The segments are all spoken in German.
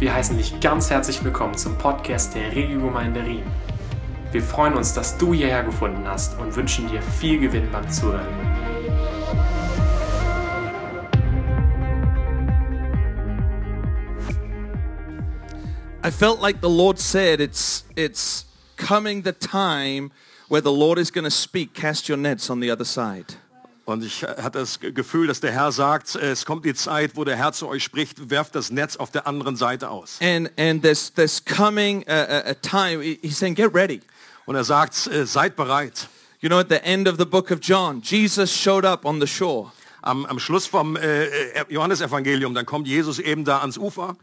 Wir heißen dich ganz herzlich willkommen zum Podcast der Regiogemeinde Riem. Wir freuen uns, dass du hierher gefunden hast und wünschen dir viel Gewinn beim Zuhören. I felt like the Lord said it's it's coming the time where the Lord is going to speak. Cast your nets on the other side. Und ich hatte das Gefühl, dass der Herr sagt, es kommt die Zeit, wo der Herr zu euch spricht, werft das Netz auf der anderen Seite aus. And and there's there's coming a, a, time. he- He's saying, get ready. Und er sagt, äh, seid bereit. You know, at the end of the book of John, Jesus showed up on the shore, Am, am Schluss vom äh, äh, Johannesevangelium, dann kommt Jesus eben da ans Ufer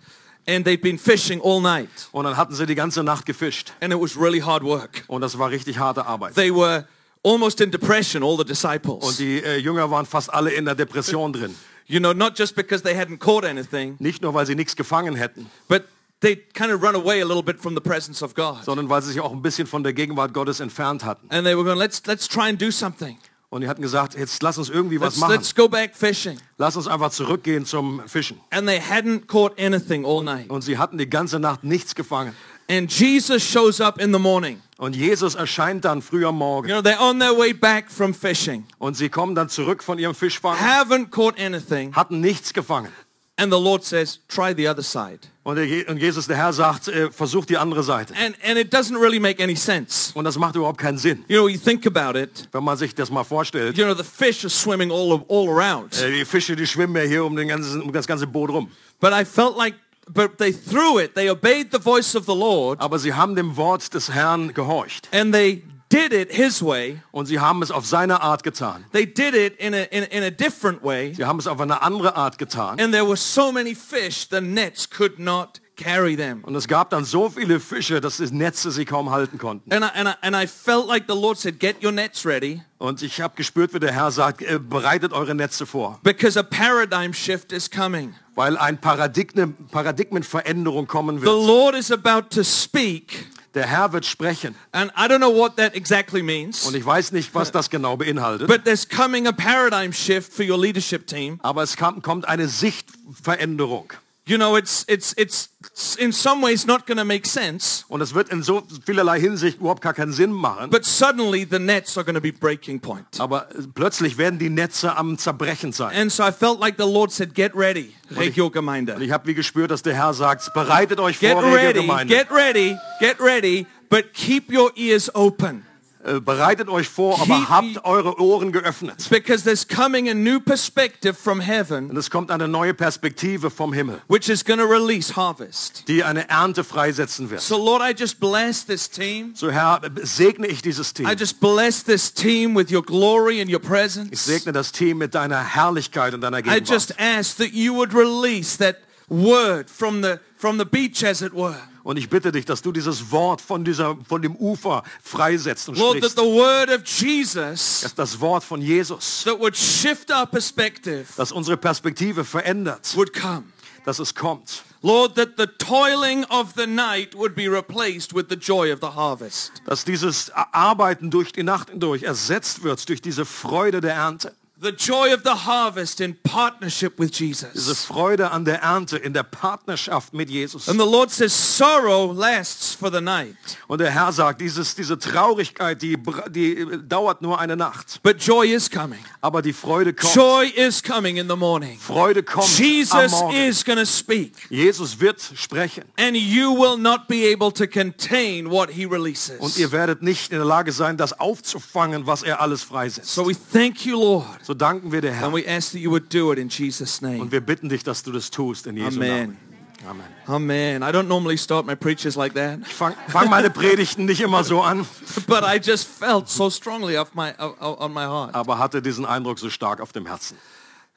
and they'd been fishing all night, und dann hatten sie die ganze Nacht gefischt. and it was really hard work. Und das war richtig harte Arbeit. They were almost in depression, all the Und disciples. die äh, Jünger waren fast alle in der Depression drin. You know, not just because they hadn't caught anything, Nicht nur, weil sie nichts gefangen hätten, but they'd kind of run away a little bit from the presence of God. sondern weil sie sich auch ein bisschen von der Gegenwart Gottes entfernt hatten. And they were going, let's let's try and do something. Und die hatten gesagt, jetzt lass uns irgendwie was Let's, machen. let's go back fishing. Lass uns einfach zurückgehen zum Fischen. And they hadn't caught anything all night. Und sie hatten die ganze Nacht nichts gefangen. And Jesus shows up in the morning. Und Jesus erscheint dann früh am You Morgen. know, they're on their way back from fishing. Und sie kommen dann zurück von ihrem Fischfang, Haven't caught anything. hatten nichts gefangen. And the Lord says, try the other side. Und Jesus, der Herr, sagt, äh, versuch die andere Seite. And, and it doesn't really make any sense. Und das macht überhaupt keinen Sinn, You know, you think about it. wenn man sich das mal vorstellt. You know, the fish are swimming all, all around. Äh, Die Fische, die schwimmen ja hier um, den ganzen, um das ganze Boot rum. But I felt like, but they threw it. They obeyed the voice of the Lord. Aber sie haben dem Wort des Herrn gehorcht. And they did it his way. Und sie haben es auf seine Art getan. They did it in a, in, a- in a different way. Sie haben es auf eine andere Art getan. And there were so many fish, the nets could not carry them. Und es gab dann so viele Fische, dass die Netze sie kaum halten konnten. And I, and, I, and I felt like the Lord said, get your nets ready Und ich habe gespürt, wie der Herr sagt, äh, bereitet eure Netze vor. because a paradigm shift is coming. Weil ein Paradigme, Paradigmenveränderung kommen The wird. Lord is about to speak. Der Herr wird sprechen. And I don't know what that exactly means, Und ich weiß nicht, was das genau beinhaltet. but there's coming a paradigm shift for your leadership team. Aber es kommt eine Sichtveränderung. You know, it's, it's, it's in some ways not going to make sense, Und es wird in so vielerlei Hinsicht überhaupt gar keinen Sinn machen. but suddenly the nets are going to be breaking point. Aber äh, plötzlich werden die Netze am Zerbrechen sein. And so I felt like the Lord said, get ready, Regio Und Gemeinde. ich habe wie gespürt, dass der Herr sagt, bereitet euch Get vor, ready, Gemeinde. get ready, get ready, but keep your ears open. Äh, bereitet euch vor, aber habt eure Ohren geöffnet. Because there's coming a new perspective from heaven Und es kommt eine neue Perspektive vom Himmel, which is going to release harvest. die eine Ernte freisetzen wird. So Lord, I just bless this team. So Herr, segne ich dieses I Team. just bless this team with your glory and your Ich presence. segne das Team mit deiner Herrlichkeit und deiner I Gegenwart. just ask that you would release that word from the from the beach as it were. Und ich bitte dich, dass du dieses Wort von, dieser, von dem Ufer freisetzt und Lord, that the word of Jesus Dass das Wort von Jesus, that would shift our perspective das unsere Perspektive verändert, would come. dass es kommt. Lord, that the toiling of the night would be replaced with the joy of the harvest. Dass dieses Arbeiten durch die Nacht hindurch ersetzt wird durch diese Freude der Ernte. The joy of the harvest in partnership with Diese Jesus. Freude an der Ernte in der Partnerschaft mit Jesus. And the Lord says, sorrow lasts for the night, Und der Herr sagt, dieses, diese Traurigkeit, die, die äh, dauert nur eine Nacht. but joy is coming. Aber die Freude kommt. Joy is coming in the morning. Freude kommt am Jesus Morgen. is going to speak, Jesus wird sprechen. and you will not be able to contain what he releases. Und ihr werdet nicht in der Lage sein, das aufzufangen, was er alles freisetzt. So we thank you, Lord, So danken wir dir, Herr. and we ask that you would do it in Jesus' name. Und wir bitten dich, dass du das tust in Jesu Amen. Namen. Amen. Amen. I don't normally start my preachers like that, Ich fang, fang meine Predigten nicht immer so an, but I just felt so strongly my, on my heart. aber hatte diesen Eindruck so stark auf dem Herzen.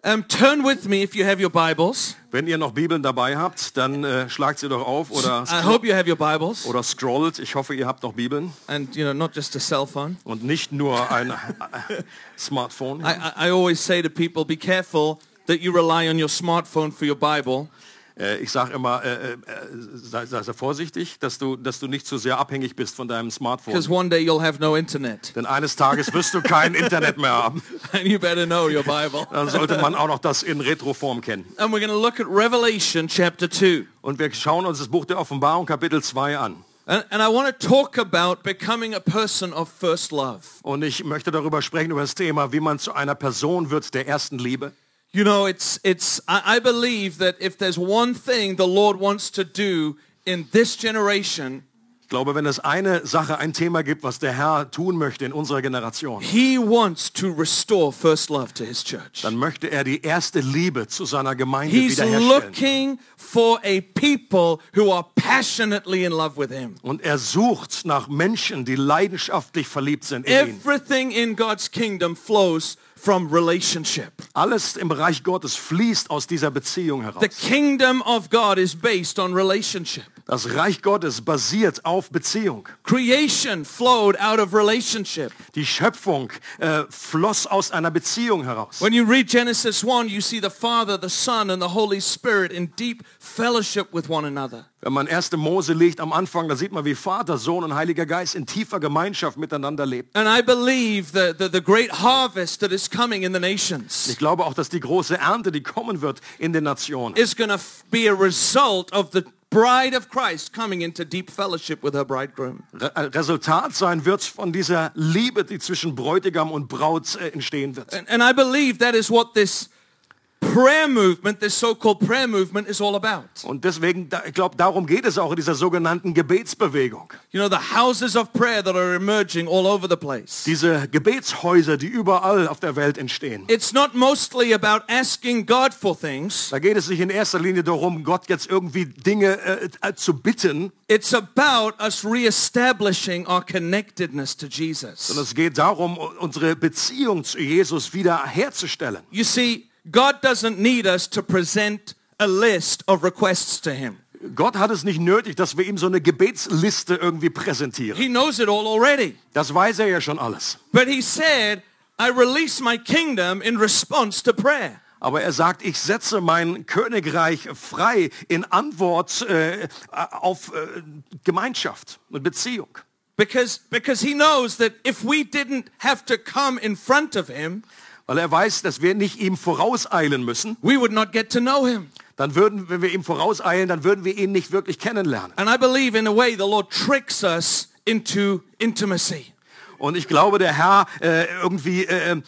Um, turn with me if you have your Bibles. Wenn ihr noch Bibeln dabei habt, dann äh, schlagt sie doch auf oder, I hope you have your Bibles, oder scrollt. Ich hoffe, ihr habt noch Bibeln and you know, not just a cell phone. und nicht nur ein äh, Smartphone. I, I, I always say to people, be careful that you rely on your smartphone for your Bible, ich sage immer, äh, äh, sei, sei sehr vorsichtig, dass du, dass du nicht zu sehr abhängig bist von deinem Smartphone. one day you'll have no internet. Denn eines Tages wirst du kein Internet mehr haben. And you better know your Bible. Dann sollte man auch noch das in Retroform kennen. And we're look at Revelation chapter 2. Und wir schauen uns das Buch der Offenbarung Kapitel 2 an. And, and I want to talk about becoming a person of first love. Und ich möchte darüber sprechen, über das Thema, wie man zu einer Person wird der ersten Liebe. You know, it's, it's, I, believe that if there's one thing the Lord wants to do in this generation, Ich glaube, wenn es eine Sache, ein Thema gibt, was der Herr tun möchte in unserer Generation, he wants to restore first love to his church. dann möchte er die erste Liebe zu seiner Gemeinde He's wiederherstellen. looking for a people who are passionately in love with him. Und er sucht nach Menschen, die leidenschaftlich verliebt sind in ihn. Everything in God's kingdom flows from relationship. Alles im Bereich Gottes fließt aus dieser Beziehung heraus. The kingdom of God is based on relationship. Das Reich Gottes basiert auf Beziehung. Creation flowed out of relationship. Die Schöpfung äh, floss aus einer Beziehung heraus. When you read Genesis 1, you see the Father, the Son, and the Holy Spirit in deep fellowship with one another. Wenn man 1. Mose liest am Anfang, da sieht man, wie Vater, Sohn und Heiliger Geist in tiefer Gemeinschaft miteinander lebt. And I believe that the, the great harvest that is coming in the nations Ich glaube auch, dass die große Ernte, die kommen wird in den Nationen, is going to be a result of the bride of Christ coming into deep fellowship with her bridegroom. Äh, Resultat sein wird von dieser Liebe, die zwischen Bräutigam und Braut äh, entstehen wird. And, and I believe that is what this prayer movement, this so-called prayer movement is all about. Und deswegen, ich glaube, darum geht es auch in dieser sogenannten Gebetsbewegung. You know, the houses of prayer that are emerging all over the place. Diese Gebetshäuser, die überall auf der Welt entstehen. It's not mostly about asking God for things. Da geht es nicht in erster Linie darum, Gott jetzt irgendwie Dinge äh, äh, zu bitten, It's about us reestablishing our connectedness to Jesus. sondern es geht darum, unsere Beziehung zu Jesus wieder herzustellen. You see, God doesn't need us to present a list of requests to him. Gott hat es nicht nötig, dass wir ihm so eine Gebetsliste irgendwie präsentieren. He knows it all already. Das weiß er ja schon alles. But he said, I release my kingdom in response to prayer. Aber er sagt, ich setze mein Königreich frei in Antwort äh, auf äh, Gemeinschaft und Beziehung. Because, because he knows that if we didn't have to come in front of him, Weil er weiß, dass wir nicht ihm vorauseilen müssen. we would not get to know him. Dann würden, wenn wir ihm vorauseilen, dann würden wir ihn nicht wirklich kennenlernen. And I believe in a way the Lord tricks us into intimacy. Und ich glaube, der Herr äh, irgendwie äh, äh,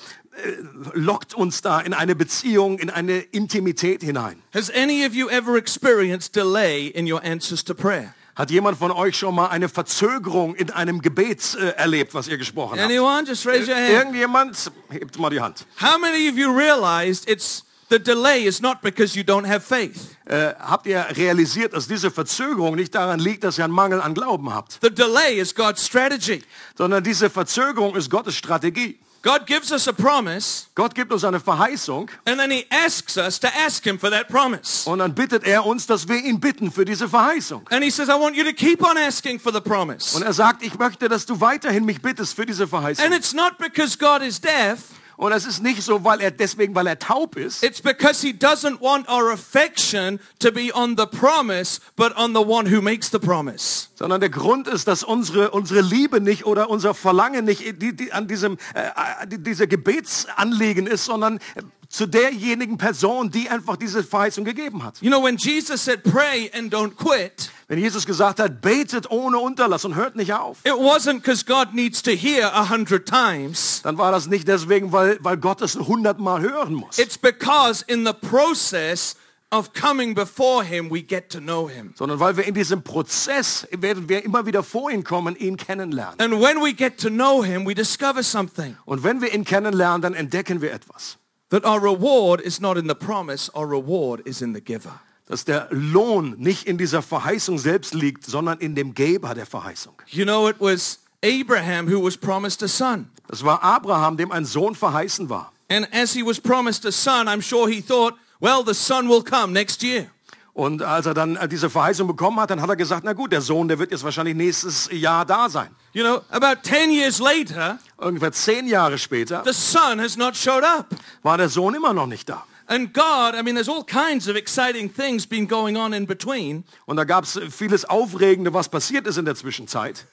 lockt uns da in eine Beziehung, in eine Intimität hinein. Has any of you ever experienced delay in your answers to prayer? Hat jemand von euch schon mal eine Verzögerung in einem Gebet äh, erlebt, was ihr gesprochen habt? Anyone? Hand. Irgendjemand? Hebt mal die Hand. How many of you realized it's the delay is not because you don't have faith? Äh, habt ihr realisiert, dass diese Verzögerung nicht daran liegt, dass ihr einen Mangel an Glauben habt, The delay is God's strategy. sondern diese Verzögerung ist Gottes Strategie. God gives us a promise Gott gibt uns eine Verheißung and then he asks us to ask him for that promise. und dann bittet er uns, dass wir ihn bitten für diese Verheißung. And he says, I want you to keep on asking for the promise. Und er sagt, ich möchte, dass du weiterhin mich bittest für diese Verheißung. And it's not because God is deaf. Und es ist nicht so, weil er deswegen, weil er taub ist, It's because he doesn't want our affection to be on the promise, but on the one who makes the promise. sondern der Grund ist, dass unsere, unsere Liebe nicht oder unser Verlangen nicht die, die, an diesem, äh, die, dieser Gebetsanliegen ist, sondern äh, zu derjenigen Person, die einfach diese Verheißung gegeben hat. You know, when Jesus said, pray and don't quit, Wenn Jesus gesagt hat, betet ohne Unterlass und hört nicht auf, it wasn't because God needs to hear a hundred times. dann war das nicht deswegen, weil, weil Gott es hundertmal hören muss, It's because in the process of coming before him, we get to know him. sondern weil wir in diesem Prozess werden wir immer wieder vor ihn kommen, ihn kennenlernen. And when we get to know him, we discover something. Und wenn wir ihn kennenlernen, dann entdecken wir etwas. That our reward is not in the promise, our reward is in the giver. Dass der Lohn nicht in dieser Verheißung selbst liegt, sondern in dem Geber der Verheißung. You know, it was Abraham who was promised a son. Das war Abraham, dem ein Sohn verheißen war. And as he was promised a son, I'm sure he thought, well, the son will come next year. Und als er dann äh, diese Verheißung bekommen hat, dann hat er gesagt, na gut, der Sohn, der wird jetzt wahrscheinlich nächstes Jahr da sein. You know, about 10 years later, Ungefähr zehn Jahre später the son has not showed up. war der Sohn immer noch nicht da. And God, I mean, there's all kinds of exciting things been going on in between. Und da gab es vieles Aufregende, was passiert ist in der Zwischenzeit.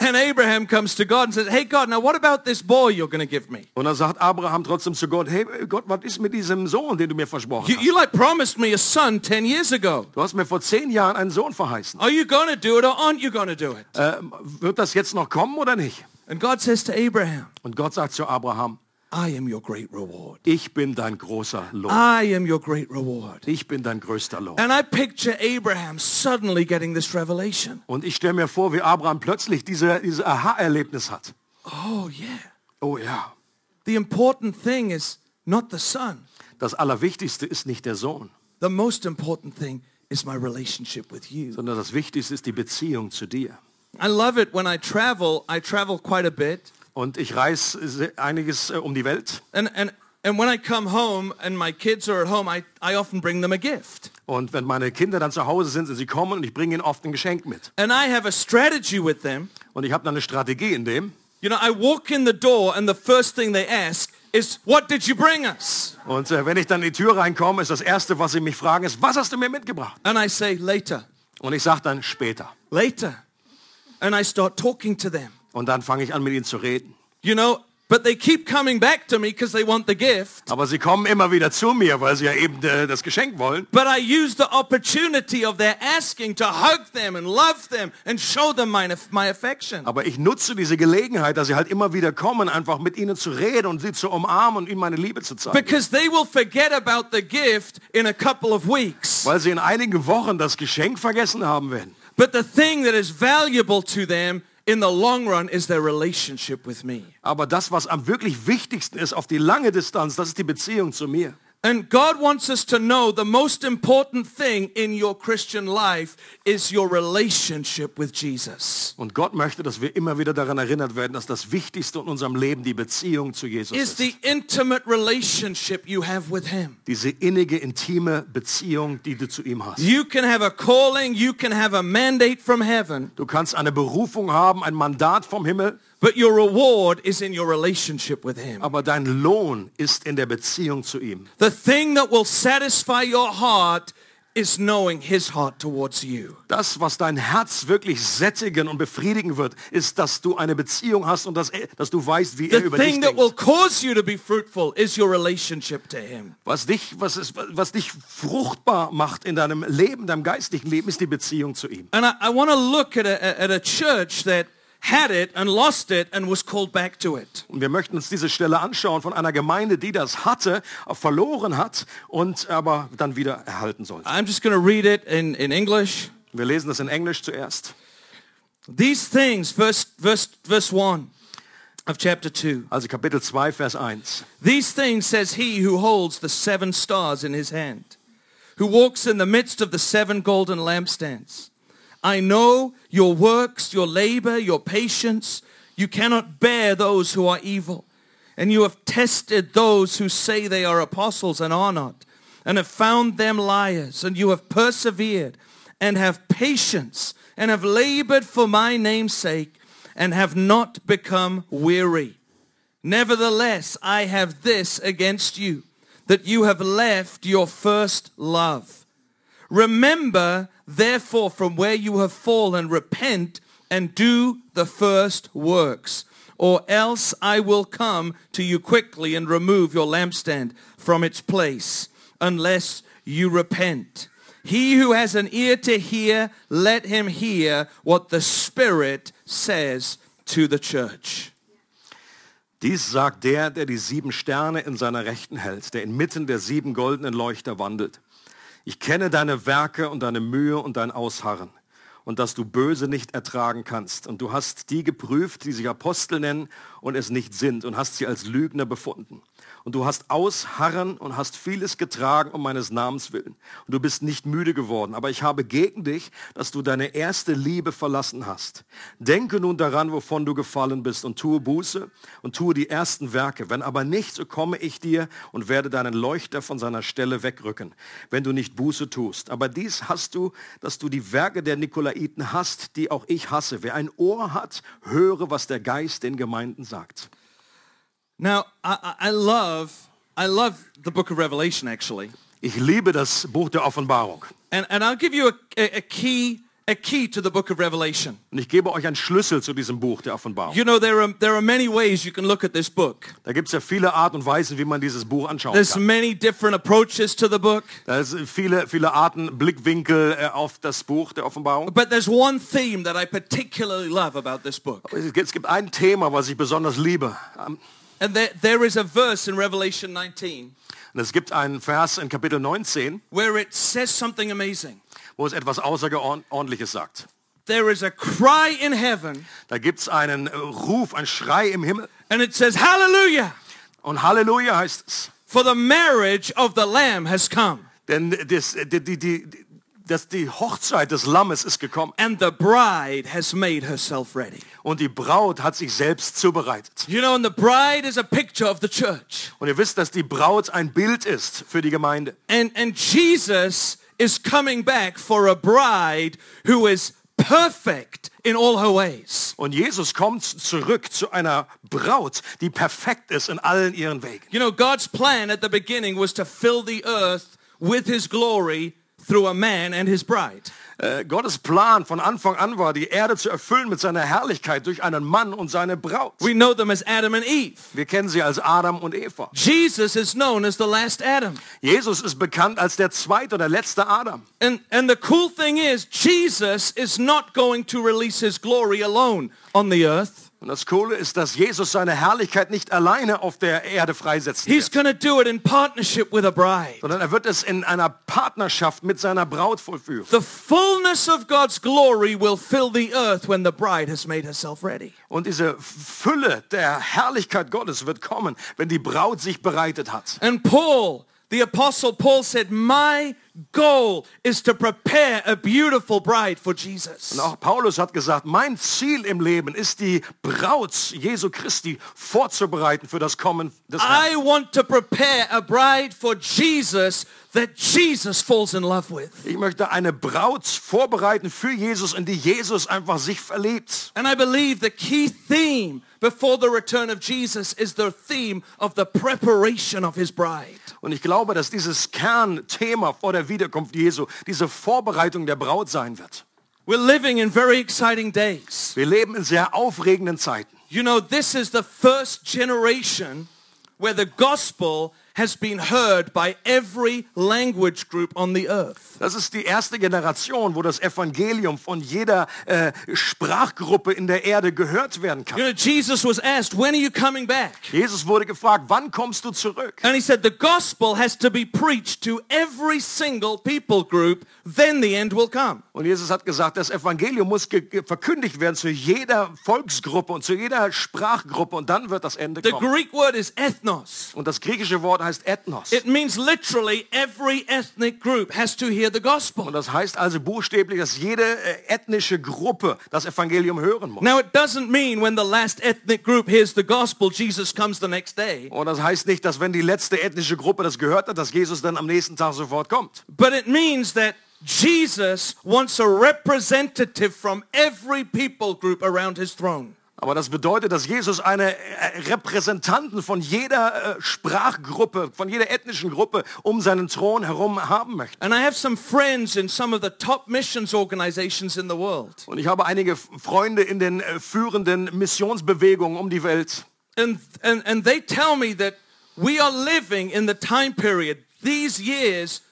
And Abraham comes to God and says, hey God, now what about this boy you're going to give me? Und dann sagt Abraham trotzdem zu Gott, hey Gott, was ist mit diesem Sohn, den du mir versprochen You, hast? you like promised me a son 10 years ago. Du hast mir vor zehn Jahren einen Sohn verheißen. Are you going to do it or aren't you going to do it? Äh, wird das jetzt noch kommen oder nicht? And God says to Abraham, Und Gott sagt zu Abraham, I am your great reward. ich bin dein großer Lohn. I am your great reward. Ich bin dein größter Lohn. And I picture Abraham suddenly getting this revelation. Und ich stelle mir vor, wie Abraham plötzlich diese, diese Aha-Erlebnis hat. Oh yeah. Oh ja, The important thing is not the son. das Allerwichtigste ist nicht der Sohn, The most important thing is my relationship with you. sondern das Wichtigste ist die Beziehung zu dir. I love it when I travel. I travel quite a bit. Und ich reise einiges äh, um die Welt. And, and, and when I come home and my kids are at home, I, I often bring them a gift. Und wenn meine Kinder dann zu Hause sind, sie kommen und ich bringe ihnen oft ein Geschenk mit. And I have a strategy with them. Und ich habe dann eine Strategie in dem. You know, I walk in the door and the first thing they ask is, what did you bring us? Und äh, wenn ich dann in die Tür reinkomme, ist das Erste, was sie mich fragen, ist, was hast du mir mitgebracht? And I say, later, Und ich sage dann später. later. And I start talking to them. Und dann fange ich an, mit ihnen zu reden. You know, but they keep coming back to me because they want the gift. Aber sie kommen immer wieder zu mir, weil sie ja eben äh, das Geschenk wollen. But I use the opportunity of their asking to hug them and love them and show them my, my affection. Aber ich nutze diese Gelegenheit, dass sie halt immer wieder kommen, einfach mit ihnen zu reden und sie zu umarmen und ihnen meine Liebe zu zeigen. Because they will forget about the gift in a couple of weeks. Weil sie in einigen Wochen das Geschenk vergessen haben werden. But the thing that is valuable to them in the long run is their relationship with me. Aber das, was am wirklich wichtigsten ist auf die lange Distanz, das ist die Beziehung zu mir. And God wants us to know the most important thing in your Christian life is your relationship with Jesus. Und Gott möchte, dass wir immer wieder daran erinnert werden, dass das Wichtigste in unserem Leben die Beziehung zu Jesus Is ist. the intimate relationship you have with him. Diese innige, intime Beziehung, die du zu ihm hast. You can have a calling, you can have a mandate from heaven, Du kannst eine Berufung haben, ein Mandat vom Himmel, but your reward is in your relationship with him. aber dein Lohn ist in der Beziehung zu ihm. The thing that will satisfy your heart is knowing his heart towards you. Das, was dein Herz wirklich sättigen und befriedigen wird, ist, dass du eine Beziehung hast und dass, er, dass du weißt, wie er The über dich thing that will denkt. cause you to be fruitful is your relationship to him. Was dich, was, ist, was dich fruchtbar macht in deinem Leben, deinem geistlichen Leben, ist die Beziehung zu ihm. And I, I want to look at a, at a church that had it and lost it and was called back to it. Und wir möchten uns diese Stelle anschauen von einer Gemeinde, die das hatte, äh, verloren hat und aber dann wieder erhalten soll. I'm just going to read it in, in English. Wir lesen das in Englisch zuerst. These things, verse, verse, verse 1 of chapter 2. Also Kapitel 2, Vers 1. These things says he who holds the seven stars in his hand, who walks in the midst of the seven golden lampstands. I know your works, your labor, your patience. You cannot bear those who are evil. And you have tested those who say they are apostles and are not, and have found them liars. And you have persevered and have patience and have labored for my name's sake and have not become weary. Nevertheless, I have this against you, that you have left your first love. Remember, therefore, from where you have fallen, repent and do the first works, or else I will come to you quickly and remove your lampstand from its place, unless you repent. He who has an ear to hear, let him hear what the Spirit says to the church. Dies sagt der, der die sieben Sterne in seiner Rechten hält, der inmitten der sieben goldenen Leuchter wandelt. Ich kenne deine Werke und deine Mühe und dein Ausharren und dass du Böse nicht ertragen kannst. Und du hast die geprüft, die sich Apostel nennen und es nicht sind und hast sie als Lügner befunden. Und du hast ausharren und hast vieles getragen um meines Namens willen. Und du bist nicht müde geworden. Aber ich habe gegen dich, dass du deine erste Liebe verlassen hast. Denke nun daran, wovon du gefallen bist und tue Buße und tue die ersten Werke. Wenn aber nicht, so komme ich dir und werde deinen Leuchter von seiner Stelle wegrücken, wenn du nicht Buße tust. Aber dies hast du, dass du die Werke der Nikolaiten hast, die auch ich hasse. Wer ein Ohr hat, höre, was der Geist den Gemeinden sagt. Now, I, I love I love the book of Revelation actually. Ich liebe das Buch der Offenbarung. And, and I'll give you a, a, key a key to the book of Revelation. Und ich gebe euch einen Schlüssel zu diesem Buch der Offenbarung. You know, there are, there are many ways you can look at this book. Da gibt es ja viele Art und Weisen, wie man dieses Buch anschauen There's kann. many different approaches to the book. Da sind viele, viele Arten, Blickwinkel äh, auf das Buch der Offenbarung. But there's one theme that I particularly love about this book. Es gibt- es gibt ein Thema, was ich besonders liebe. And there, there is a verse in Revelation 19 Und es gibt einen Vers in Kapitel 19, where it says something amazing. wo es etwas Außerordentliches sagt. There is a cry in heaven Da gibt es einen äh, Ruf, einen Schrei im Himmel. and it says, Hallelujah! Und Halleluja heißt es. For the marriage of the Lamb has come Denn das, die, die, die, das, die Hochzeit des Lammes ist gekommen. and the bride has made herself ready. Und die Braut hat sich selbst zubereitet. You know, and the bride is a picture of the church. Und ihr wisst, dass die Braut ein Bild ist für die Gemeinde. And, and Jesus is coming back for a bride who is perfect in all her ways. Und Jesus kommt zurück zu einer Braut, die perfekt ist in allen ihren Wegen. You know, God's plan at the beginning was to fill the earth with his glory through a man and his bride. Äh, Gottes Plan von Anfang an war, die Erde zu erfüllen mit seiner Herrlichkeit durch einen Mann und seine Braut. We know them as Adam and Eve. Wir kennen sie als Adam und Eva. Jesus is known as the last Adam. Jesus ist bekannt als der zweite oder letzte Adam. And, and the cool thing is, Jesus is not going to release his glory alone on the earth. Und das Coole ist, dass Jesus seine Herrlichkeit nicht alleine auf der Erde freisetzen He's wird, to do it in partnership with a bride. sondern er wird es in einer Partnerschaft mit seiner Braut vollführen. The fullness of God's glory will fill the earth when the bride has made herself ready. Und diese Fülle der Herrlichkeit Gottes wird kommen, wenn die Braut sich bereitet hat. And Paul, the apostle Paul said, my goal is to prepare a beautiful bride for Jesus. Und auch Paulus hat gesagt, mein Ziel im Leben ist die Braut Jesu Christi vorzubereiten für das Kommen des Herrn. I want to prepare a bride for Jesus that Jesus falls in love with. Ich möchte eine Braut vorbereiten für Jesus, in die Jesus einfach sich verliebt. And I believe the key theme before the return of Jesus is the theme of the preparation of his bride. Und ich glaube, dass dieses Kernthema vor der Wiederkunft Jesu diese Vorbereitung der Braut sein wird. We're living in very exciting days. Wir leben in sehr aufregenden Zeiten. You know, this is the first generation where the gospel has been heard by every language group on the earth. Das ist die erste Generation, wo das Evangelium von jeder äh, Sprachgruppe in der Erde gehört werden You kann. know, Jesus was asked, when are you coming back? Jesus wurde gefragt, wann kommst du zurück? And he said, the gospel has to be preached to every single people group, then the end will come. Und Jesus hat gesagt, das Evangelium muss verkündigt werden zu jeder Volksgruppe und zu jeder Sprachgruppe und dann wird das Ende The kommen. Greek word is ethnos. Und das griechische Wort heißt Ethnos. It means literally every ethnic group has to hear the Und gospel. das heißt also buchstäblich, dass jede äh, ethnische Gruppe das Evangelium hören muss. Now it doesn't mean when the last ethnic group hears the gospel, Jesus comes the next day. Und das heißt nicht, dass wenn die letzte ethnische Gruppe das gehört hat, dass Jesus dann am nächsten Tag sofort kommt. But it means that Jesus wants a representative from every people group around his throne. Aber das bedeutet, dass Jesus eine äh, Repräsentanten von jeder äh, Sprachgruppe, von jeder ethnischen Gruppe um seinen Thron herum haben möchte. And I have some friends in some of the top missions organizations in the world. Und ich habe einige Freunde in den äh, führenden Missionsbewegungen um die Welt. And, and, and they tell me that we are living in the time period, these years,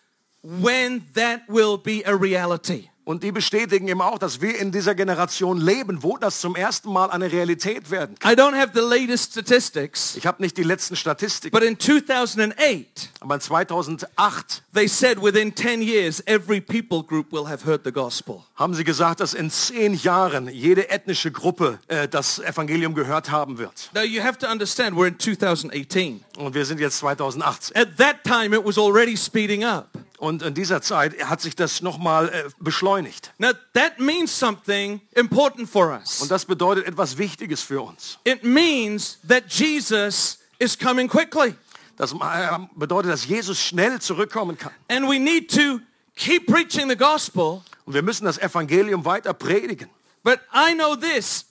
when that will be a reality. Und die bestätigen eben auch, dass wir in dieser Generation leben, wo das zum ersten Mal eine Realität werden kann. I don't have the latest statistics, Ich habe nicht die letzten Statistiken, but in 2008, aber 2008 they said within 10 years, every people group will have heard the gospel. haben sie gesagt, dass in zehn Jahren jede ethnische Gruppe äh, das Evangelium gehört haben wird. Now you have to understand, we're in 2018. Und wir sind jetzt 2018. At that time, it was already speeding up. Und in dieser Zeit hat sich das nochmal äh, beschleunigt. Now that means something important for us. Und das bedeutet etwas Wichtiges für uns. It means that Jesus is coming quickly. Das äh, bedeutet, dass Jesus schnell zurückkommen kann. And we need to keep preaching the gospel. Und wir müssen das Evangelium weiter predigen. But I know this.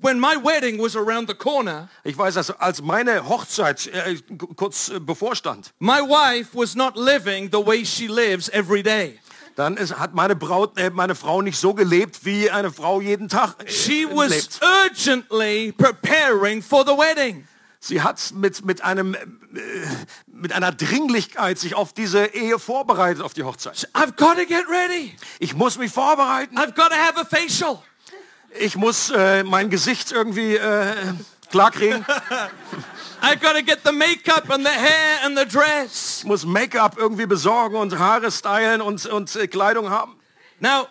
When my wedding was around the corner, Ich weiß, dass als meine Hochzeit äh, kurz äh, bevorstand, my wife was not living the way she lives every day. dann ist, hat meine Braut, äh, meine Frau nicht so gelebt, wie eine Frau jeden Tag äh, She was lebt. urgently preparing for the wedding. Sie hat mit, mit, einem, äh, mit einer Dringlichkeit sich auf diese Ehe vorbereitet, auf die Hochzeit. I've got to get ready. Ich muss mich vorbereiten. I've got to have a facial. Ich muss äh, mein Gesicht irgendwie äh, klarkriegen. I've got to get the makeup and the hair and the dress. Ich muss Make-up irgendwie besorgen und Haare stylen und, und äh, Kleidung haben. Now,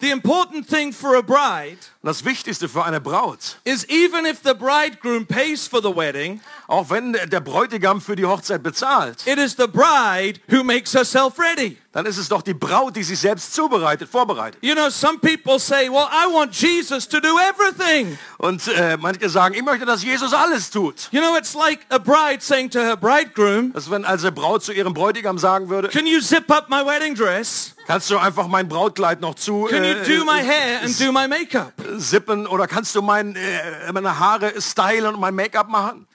the important thing for a bride Und das Wichtigste für eine Braut, is even if the bridegroom pays for the wedding, auch wenn der Bräutigam für die Hochzeit bezahlt, it is the bride who makes herself ready. dann ist es doch die Braut, die sich selbst zubereitet, vorbereitet. You know, some people say, well, I want Jesus to do everything. Und äh, manche sagen, ich möchte, dass Jesus alles tut. You know, it's like a bride saying to her bridegroom, Das wenn also Braut zu ihrem Bräutigam sagen würde, can you zip up my wedding dress? kannst du einfach mein Brautkleid noch zu Can you äh, do my hair and do my makeup? Sippen oder kannst du mein, äh, meine Haare stylen und mein Make-up machen?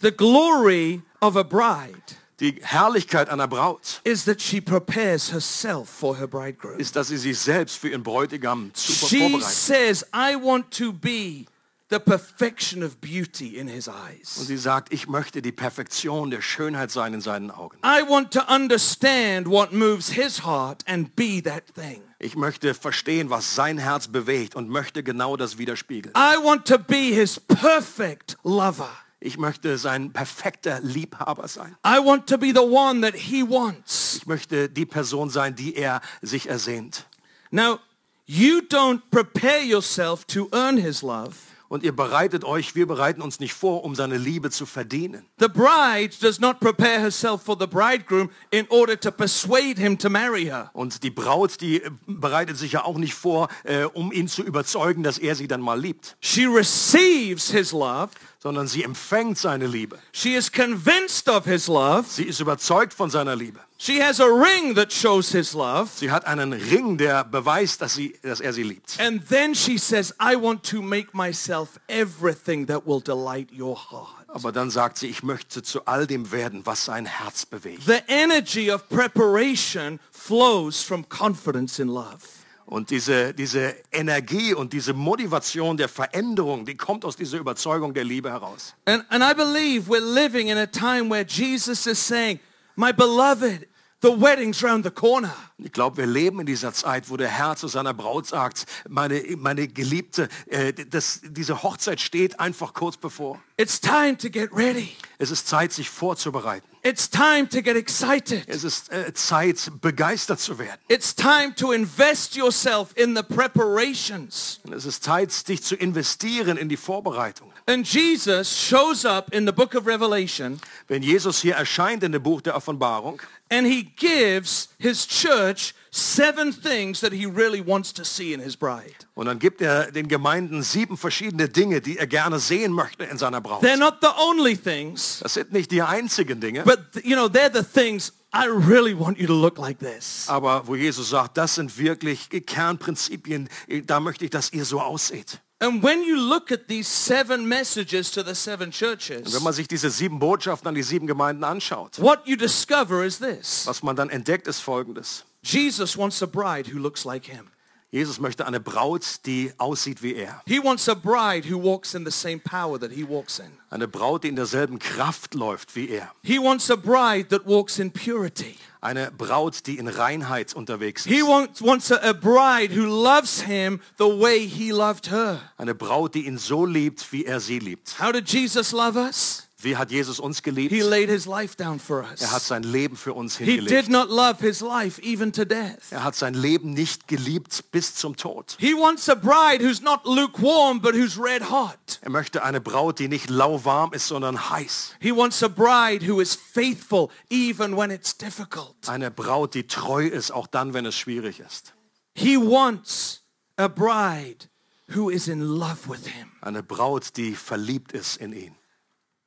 The glory of a bride Die Herrlichkeit einer Braut is that she prepares herself for her bridegroom. ist, dass sie sich selbst für ihren Bräutigam She vorbereitet. says, I want to be the perfection of beauty in his Und sie sagt, ich möchte die Perfektion der Schönheit sein in seinen Augen. I want to understand what moves his heart and be that thing. Ich möchte verstehen, was sein Herz bewegt und möchte genau das widerspiegeln. I want to be his perfect lover. Ich möchte sein perfekter Liebhaber sein. I want to be the one that he wants. Ich möchte die Person sein, die er sich ersehnt. Now, you don't prepare yourself to earn his love. Und ihr bereitet euch, wir bereiten uns nicht vor, um seine Liebe zu verdienen. The bride does not prepare herself for the bridegroom in order to persuade him to marry her. Und die Braut, die äh, bereitet sich ja auch nicht vor, äh, um ihn zu überzeugen, dass er sie dann mal liebt, She receives his love. sondern sie empfängt seine Liebe. She is convinced of his love. Sie ist überzeugt von seiner Liebe. She has a ring that shows his love. Sie hat einen Ring, der beweist, dass, sie, dass er sie liebt. And then she says, I want to make myself everything that will delight your heart. Aber dann sagt sie, ich möchte zu all dem werden, was sein Herz bewegt. The energy of preparation flows from confidence in love. Und diese, diese Energie und diese Motivation der Veränderung, die kommt aus dieser Überzeugung der Liebe heraus. And, and I believe we're living in a time where Jesus is saying, my beloved, the wedding's round the corner. Ich glaube, wir leben in dieser Zeit, wo der Herr zu seiner Braut sagt, meine, meine Geliebte, äh, das, diese Hochzeit steht einfach kurz bevor. It's time to get ready. Es ist Zeit, sich vorzubereiten. It's time to get excited. Es ist äh, Zeit, begeistert zu werden. It's time to invest yourself in the preparations. Und es ist Zeit, dich zu investieren in die Vorbereitung. And Jesus shows up in the book of Revelation Wenn Jesus hier erscheint in dem Buch der Offenbarung, and he gives his church seven things that he really wants to see in his bride. und dann gibt er den Gemeinden sieben verschiedene Dinge, die er gerne sehen möchte in seiner Braut. They're not the only things, Das sind nicht die einzigen Dinge, but you know, they're the things I really want you to look like this. aber wo Jesus sagt, das sind wirklich Kernprinzipien, da möchte ich, dass ihr so ausseht. And when you look at these seven messages to the seven churches, Wenn man sich diese sieben Botschaften an die sieben Gemeinden anschaut, what you discover is this. was man dann entdeckt, ist folgendes. Jesus wants a bride who looks like him. Jesus möchte eine Braut, die aussieht wie er. He wants a bride who walks in the same power that he walks in. Eine Braut, die in derselben Kraft läuft wie er. He wants a bride that walks in purity. Eine Braut, die in Reinheit unterwegs He ist. wants, wants a, a bride who loves him the way he loved her. Eine Braut, die ihn so liebt, wie er sie liebt. How did Jesus love us? Wie hat Jesus uns geliebt? He laid his life down for Er hat us. sein Leben für uns He did hingelegt. not love his life even to death. Er hat sein Leben nicht geliebt bis zum Tod. He wants a bride who's not lukewarm but who's red hot. Er möchte eine Braut, die nicht lauwarm ist, sondern heiß. He wants a bride who is faithful even when it's difficult. Eine Braut, die treu ist, auch dann, wenn es schwierig ist. He wants a bride who is in love with him. Eine Braut, die verliebt ist in ihn.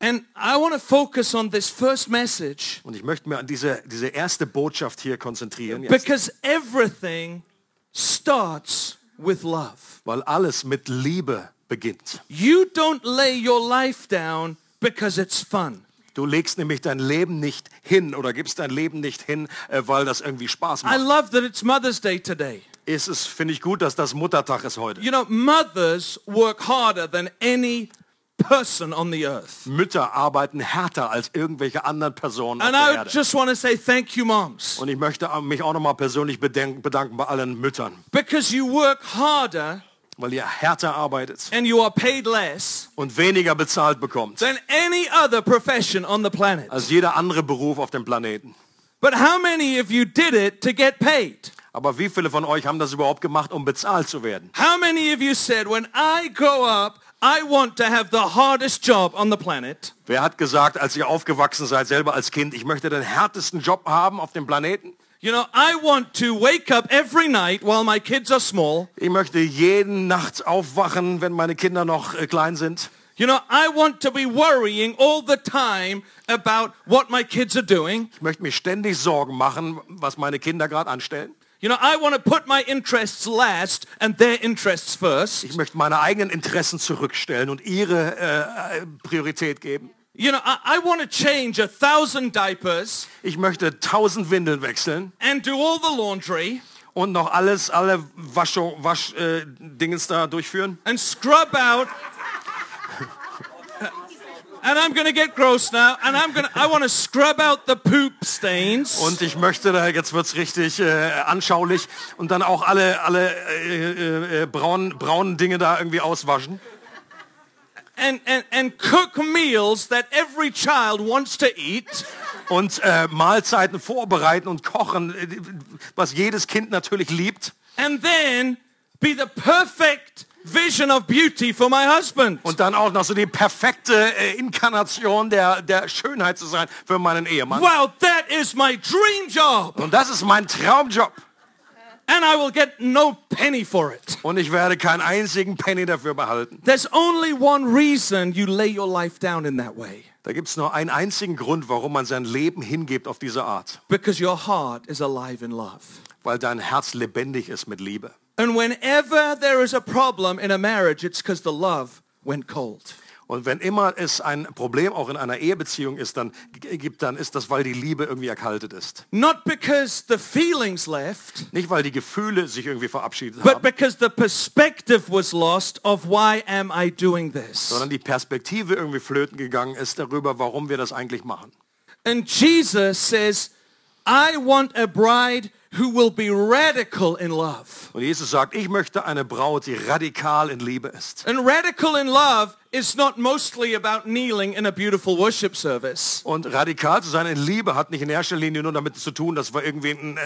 And I want to focus on this first message Und ich möchte mir an diese, diese erste Botschaft hier konzentrieren, jetzt, because everything starts with love. weil alles mit Liebe beginnt. You don't lay your life down because it's fun. Du legst nämlich dein Leben nicht hin oder gibst dein Leben nicht hin, äh, weil das irgendwie Spaß I macht. love that it's Mother's Day today. Es ist, finde ich gut, dass das Muttertag ist heute. You know, mothers work harder than any person on the earth. Mütter arbeiten härter als irgendwelche anderen Personen auf And der I Erde. just want to say thank you, moms, Und ich möchte mich auch nochmal persönlich bedenken, bedanken bei allen Müttern, because you work harder weil ihr härter arbeitet and you are paid less und weniger bezahlt bekommt than any other profession on the planet. als jeder andere Beruf auf dem Planeten. But how many of you did it to get paid? Aber wie viele von euch haben das überhaupt gemacht, um bezahlt zu werden? How many of you said, when I grow up, I want to have the hardest job on the planet? Wer hat gesagt, als ihr aufgewachsen seid, selber als Kind, ich möchte den härtesten Job haben auf dem Planeten? You know, I want to wake up every night while my kids are small. Ich möchte jeden Nacht aufwachen, wenn meine Kinder noch äh, klein sind. You know, I want to be worrying all the time about what my kids are doing. Ich möchte mir ständig Sorgen machen, was meine Kinder gerade anstellen. You know, I want to put my interests last and their interests first. Ich möchte meine eigenen Interessen zurückstellen und ihre äh, äh, Priorität geben. You know, I, I want to change a thousand diapers Ich möchte tausend Windeln wechseln and do all the laundry und noch alles, alle Waschung, Wasch, äh, Dingens da durchführen. and scrub out. And I'm going to get gross now. And I'm going I want to scrub out the poop stains. Und ich möchte, da jetzt wird's richtig äh, anschaulich und dann auch alle, alle äh, äh, äh, braunen, braunen Dinge da irgendwie auswaschen. and, and, and cook meals that every child wants to eat. und äh, Mahlzeiten vorbereiten und kochen, äh, was jedes Kind natürlich liebt. And then be the perfect vision of beauty for my husband. Und dann auch noch so die perfekte äh, Inkarnation der, der Schönheit zu sein für meinen Ehemann. Wow, that is my dream job. Und das ist mein Traumjob. And I will get no penny for it. Und ich werde keinen einzigen Penny dafür behalten. There's only one reason you lay your life down in that way. Da gibt es nur einen einzigen Grund, warum man sein Leben hingibt auf diese Art. Because your heart is alive in love. Weil dein Herz lebendig ist mit Liebe. And whenever there is a problem in a marriage, it's because the love went cold. Und wenn immer es ein Problem auch in einer Ehebeziehung ist, dann g- gibt, dann ist das, weil die Liebe irgendwie erkaltet ist. Not because the feelings left, Nicht, weil die Gefühle sich irgendwie verabschiedet but haben, because the perspective was lost of why am I doing this? sondern die Perspektive irgendwie flöten gegangen ist darüber, warum wir das eigentlich machen. And Jesus says, I want a bride who will be radical in love. Und Jesus sagt, ich möchte eine Braut, die radikal in Liebe ist. And radical in love is not mostly about kneeling in a beautiful worship service. Und radikal zu sein in Liebe hat nicht in erster Linie nur damit zu tun, dass wir irgendwie in äh,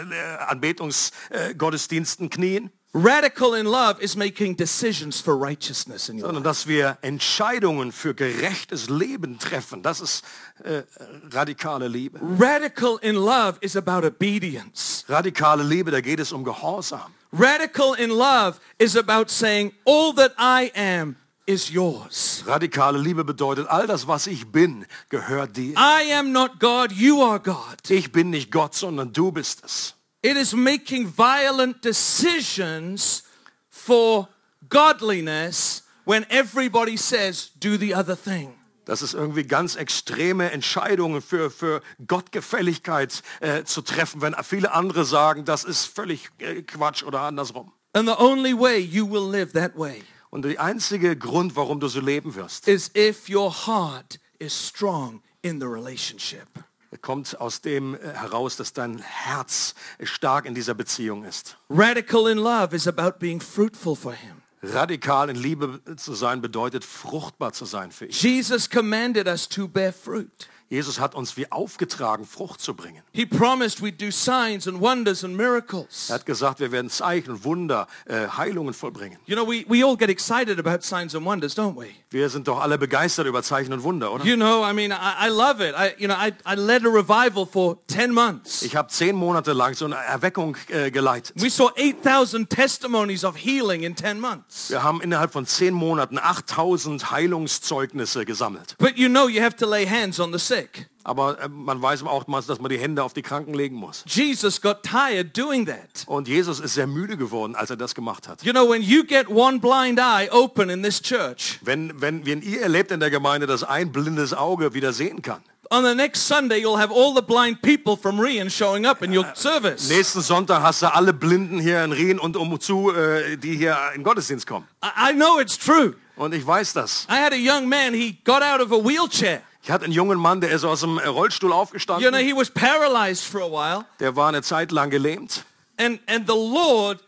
Anbetungsgottesdiensten knien, Radical in love is making decisions for righteousness in your sondern dass wir Entscheidungen für gerechtes Leben treffen. Das ist äh, radikale Liebe. Radical in love is about obedience. Radikale Liebe, da geht es um Gehorsam. Radical in love is about saying, all that I am is yours. Radikale Liebe bedeutet, all das, was ich bin, gehört dir. I am not God, you are God. Ich bin nicht Gott, sondern du bist es. It is making violent decisions for godliness when everybody says, do the other thing. Das ist irgendwie ganz extreme Entscheidungen für, für Gottgefälligkeit äh, zu treffen, wenn viele andere sagen, das ist völlig äh, Quatsch oder andersrum. And the only way you will live that way Und der einzige Grund, warum du so leben wirst, is if your heart is strong in the relationship. Kommt aus dem äh, heraus, dass dein Herz stark in dieser Beziehung ist. Radical in love is about being fruitful for him. Radikal in Liebe zu sein bedeutet, fruchtbar zu sein für ihn. Jesus commanded us to bear fruit. Jesus hat uns wie aufgetragen, Frucht zu bringen. He promised we'd do signs and wonders and miracles. Er hat gesagt, wir werden Zeichen, Wunder, äh, Heilungen vollbringen. You know, we, we all get excited about signs and wonders, don't we? Wir sind doch alle begeistert über Zeichen und Wunder, oder? You know, I mean, I, I love it. I, you know, I, I led a revival for 10 months. Ich habe zehn Monate lang so eine Erweckung äh, geleitet. We saw 8,000 testimonies of healing in 10 months. Wir haben innerhalb von zehn Monaten 8000 Heilungszeugnisse gesammelt. But you know you have to lay hands on the sick. Sick. Aber äh, man weiß auch mal, dass man die Hände auf die Kranken legen muss. Jesus got tired doing that. Und Jesus ist sehr müde geworden, als er das gemacht hat. You know, when you get one blind eye open in this church, Wenn, wenn, wenn ihr erlebt in der Gemeinde, dass ein blindes Auge wieder sehen kann. on the next Sunday you'll have all the blind people from Rian showing up in your service. Nächsten Sonntag hast du alle Blinden hier in Rien und umzu, äh, die hier in Gottesdienst kommen. I, I know it's true. Und ich weiß das. I had a young man, he got out of a wheelchair. Ich hatte einen jungen Mann, der ist aus dem Rollstuhl You know, aufgestanden. he was paralyzed for a while, Der war eine Zeit lang gelähmt. and, and the Lord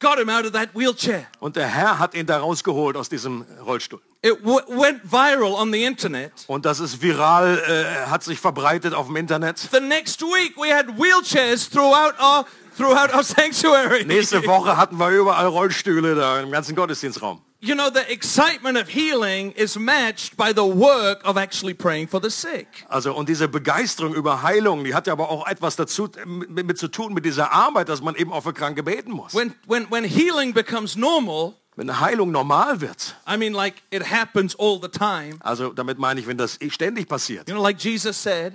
got him out of that wheelchair. Und der Herr hat ihn da rausgeholt aus diesem Rollstuhl. It went viral on the internet. Und das ist viral, äh, hat sich verbreitet auf dem Internet. The next week we had wheelchairs throughout our throughout our sanctuary. Nächste Woche hatten wir überall Rollstühle da im ganzen Gottesdienstraum. You know, the excitement of healing is matched by the work of actually praying for the sick. Also und diese Begeisterung über Heilung, die hat ja aber auch etwas dazu mit, mit zu tun mit dieser Arbeit, dass man eben auch für Kranke beten muss. When when when healing becomes normal, Wenn Heilung normal wird, I mean like it happens all the time. also damit meine ich, wenn das ständig passiert, You know, like Jesus said,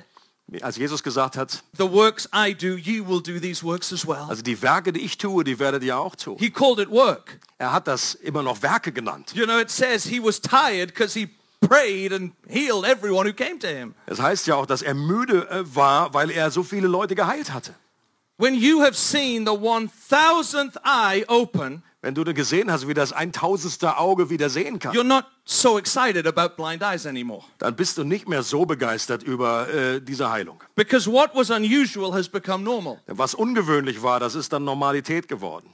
als Jesus gesagt hat, the works I do, you will do these works as well. also die Werke, die ich tue, die werdet ihr auch tun. He called it work. Er hat das immer noch Werke genannt. You know, it says he was tired because he prayed and healed everyone who came to him. Es heißt ja auch, dass er müde äh, war, weil er so viele Leute geheilt hatte. When you have seen the 1000th eye open, Wenn du gesehen hast, wie das ein tausendste Auge wieder sehen kann, you're not so excited about blind eyes anymore. dann bist du nicht mehr so begeistert über äh, diese Heilung. Because what was unusual has become normal. Denn was ungewöhnlich war, das ist dann Normalität geworden.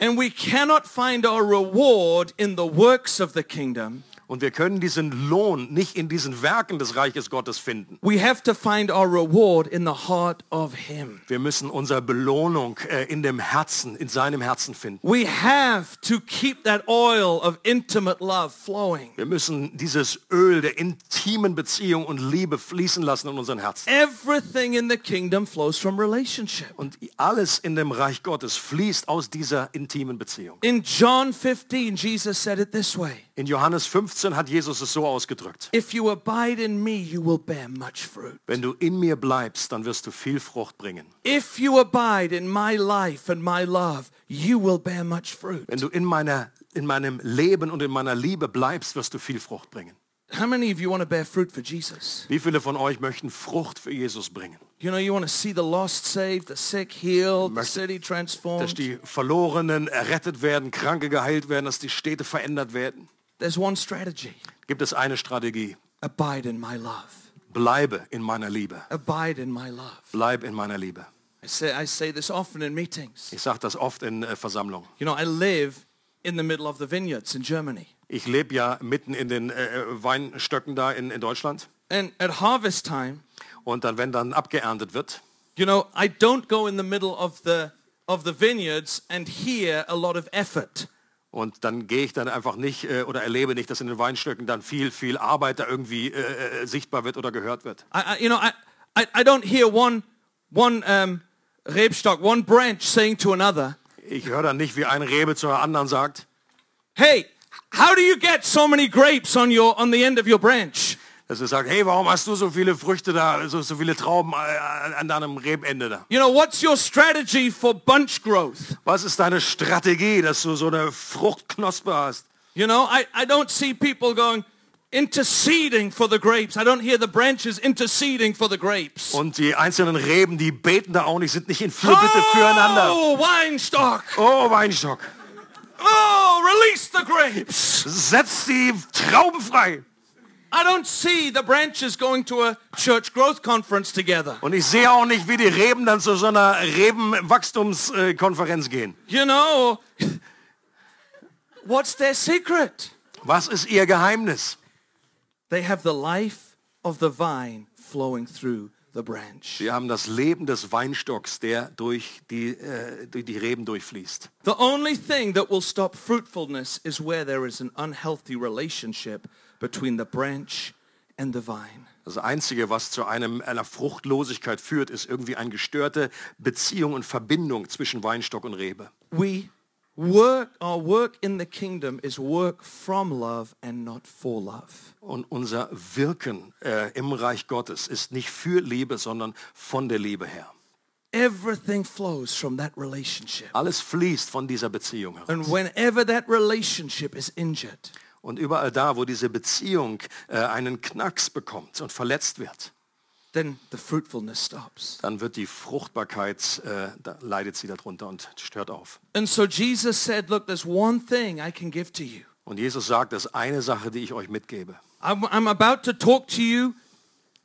And we cannot find our reward in the works of the kingdom. Und wir können diesen Lohn nicht in diesen Werken des Reiches Gottes finden. We have to find our reward in the heart of him. Wir müssen unsere Belohnung äh, in dem Herzen, in seinem Herzen finden. We have to keep that oil of intimate love flowing. Wir müssen dieses Öl der intimen Beziehung und Liebe fließen lassen in unseren Herzen. Everything in the kingdom flows from relationship. Und alles in dem Reich Gottes fließt aus dieser intimen Beziehung. In John 15, Jesus said it this way. In Johannes 15 hat Jesus es so ausgedrückt. If you abide in me, you will bear much fruit. Wenn du in mir bleibst, dann wirst du viel Frucht bringen. If you abide in my life and my love, you will bear much fruit. Wenn du in, meiner, in meinem Leben und in meiner Liebe bleibst, wirst du viel Frucht bringen. How many of you want to bear fruit for Jesus? Wie viele von euch möchten Frucht für Jesus bringen? You know, you want to see the lost saved, the sick healed, the city Dass transformed. die Verlorenen errettet werden, Kranke geheilt werden, dass die Städte verändert werden. There's one strategy. Gibt es eine Strategie. Abide in my love. Bleibe in meiner Liebe. Abide in my love. Bleib in meiner Liebe. I say, I say this often in meetings. Ich sage das oft in äh, Versammlungen. You know, I live in the middle of the vineyards in Germany. Ich lebe ja mitten in den äh, Weinstöcken da in, in Deutschland. And at harvest time, Und dann, wenn dann abgeerntet wird, you know, I don't go in the middle of the of the vineyards and hear a lot of effort. Und dann gehe ich dann einfach nicht äh, oder erlebe nicht, dass in den Weinstöcken dann viel, viel Arbeit da irgendwie äh, äh, sichtbar wird oder gehört wird. I, I you know, I, I, I don't hear one one um, Rebstock, one branch saying to another, Ich höre dann nicht, wie ein Rebe zu einer anderen sagt, "Hey, how do you get so many grapes on your on the end of your branch?" Dass er sagt, hey, warum hast du so viele Früchte da, so, so viele Trauben äh, an deinem Rebende da? You know, what's your strategy for bunch growth? Was ist deine Strategie, dass du so eine Fruchtknospe hast? You know, I, I don't see people going interceding for the grapes. I don't hear the branches interceding for the grapes. Und die einzelnen Reben, die beten da auch nicht, sind nicht in Fürbitte füreinander. Oh, Weinstock! Oh, Weinstock, Oh, release the grapes! setz die Trauben frei. I don't see the branches going to a church growth conference together. Und ich sehe auch nicht, wie die Reben dann zu so einer Rebenwachstumskonferenz gehen. You know, what's their secret? Was ist ihr Geheimnis? They have the life of the vine flowing through the branch. Sie haben das Leben des Weinstocks, der durch die, äh, durch die Reben durchfließt. The only thing that will stop fruitfulness is where there is an unhealthy relationship between the branch and the vine. Das Einzige, was zu einem, einer Fruchtlosigkeit führt, ist irgendwie eine gestörte Beziehung und Verbindung zwischen Weinstock und Rebe. We work, our work in the kingdom is work from love and not for love. Und unser Wirken äh, im Reich Gottes ist nicht für Liebe, sondern von der Liebe her. Everything flows from that relationship. Alles fließt von dieser Beziehung heraus. And whenever that relationship is injured, Und überall da, wo diese Beziehung äh, einen Knacks bekommt und verletzt wird, then the fruitfulness stops. dann wird die Fruchtbarkeit, äh, da leidet sie darunter und stört auf. And so Jesus said, look, there's one thing I can give to you. Und Jesus sagt, das ist eine Sache, die ich euch mitgebe. I'm, I'm about to talk to you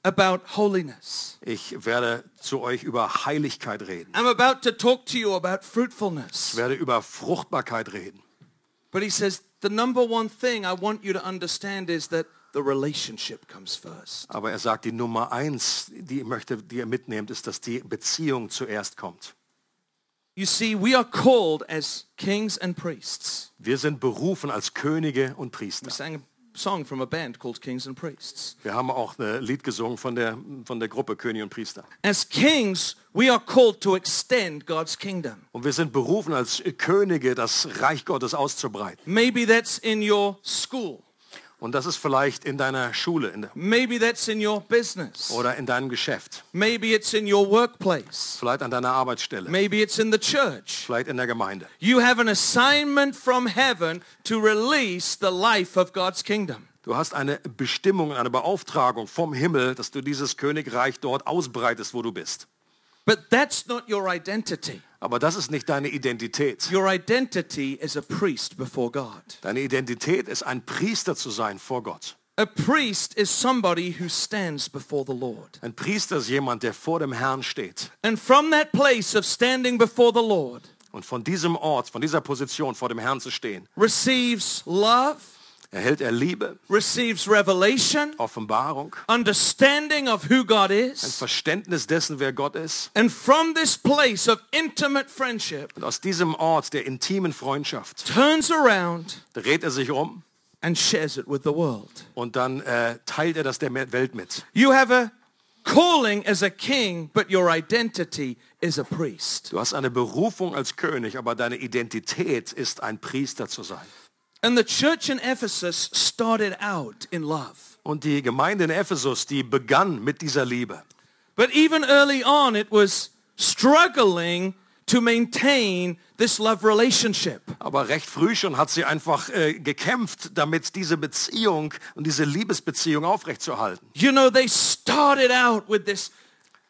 about holiness. Ich werde zu euch über Heiligkeit reden. I'm about to talk to you about fruitfulness. Ich werde über Fruchtbarkeit reden. But he says, the number one thing I want you to understand is that the relationship comes first. Aber er sagt, die Nummer eins, die, möchte, die ihr mitnehmt, ist, dass die Beziehung zuerst kommt. You see, we are called as kings and priests. Wir sind berufen als Könige und We Priester. sang a song from a band called Kings and Priests. Wir haben auch ein Lied gesungen von der, von der Gruppe Könige und Priester. As kings, we are called to extend God's kingdom. Und wir sind berufen als Könige, das Reich Gottes auszubreiten. Maybe that's in your school. Und das ist vielleicht in deiner Schule in der, Maybe that's in your business. oder in deinem Geschäft, Maybe it's in your workplace. vielleicht an deiner Arbeitsstelle, Maybe it's in the church. vielleicht in der Gemeinde. You have an assignment from heaven to release the life of God's kingdom. Du hast eine Bestimmung, eine Beauftragung vom Himmel, dass du dieses Königreich dort ausbreitest, wo du bist. But that's not your identity. Aber das ist nicht deine Identität. Your identity is a priest before God. Deine Identität ist ein Priester zu sein vor Gott. A priest is somebody who stands before the Lord. Ein Priester ist jemand, der vor dem Herrn steht. And from that place of standing before the Lord, Und von diesem Ort, von dieser Position vor dem Herrn zu stehen, receives love, erhält er Liebe, receives revelation, Offenbarung, understanding of who God ein is. Verständnis dessen, wer Gott ist. And from this place of intimate friendship, Und aus diesem Ort der intimen Freundschaft turns around dreht er sich um and shares it with the world. und dann äh, teilt er das der Welt mit. You have a calling as a king, but your identity is a priest. Du hast eine Berufung als König, aber deine Identität ist ein Priester zu sein. And the church in Ephesus started out in love. Und die Gemeinde in Ephesus, die begann mit dieser Liebe. But even early on, it was struggling to maintain this love relationship. Aber recht früh schon hat sie einfach äh, gekämpft, damit diese Beziehung und diese Liebesbeziehung aufrechtzuerhalten. You know, they started out with this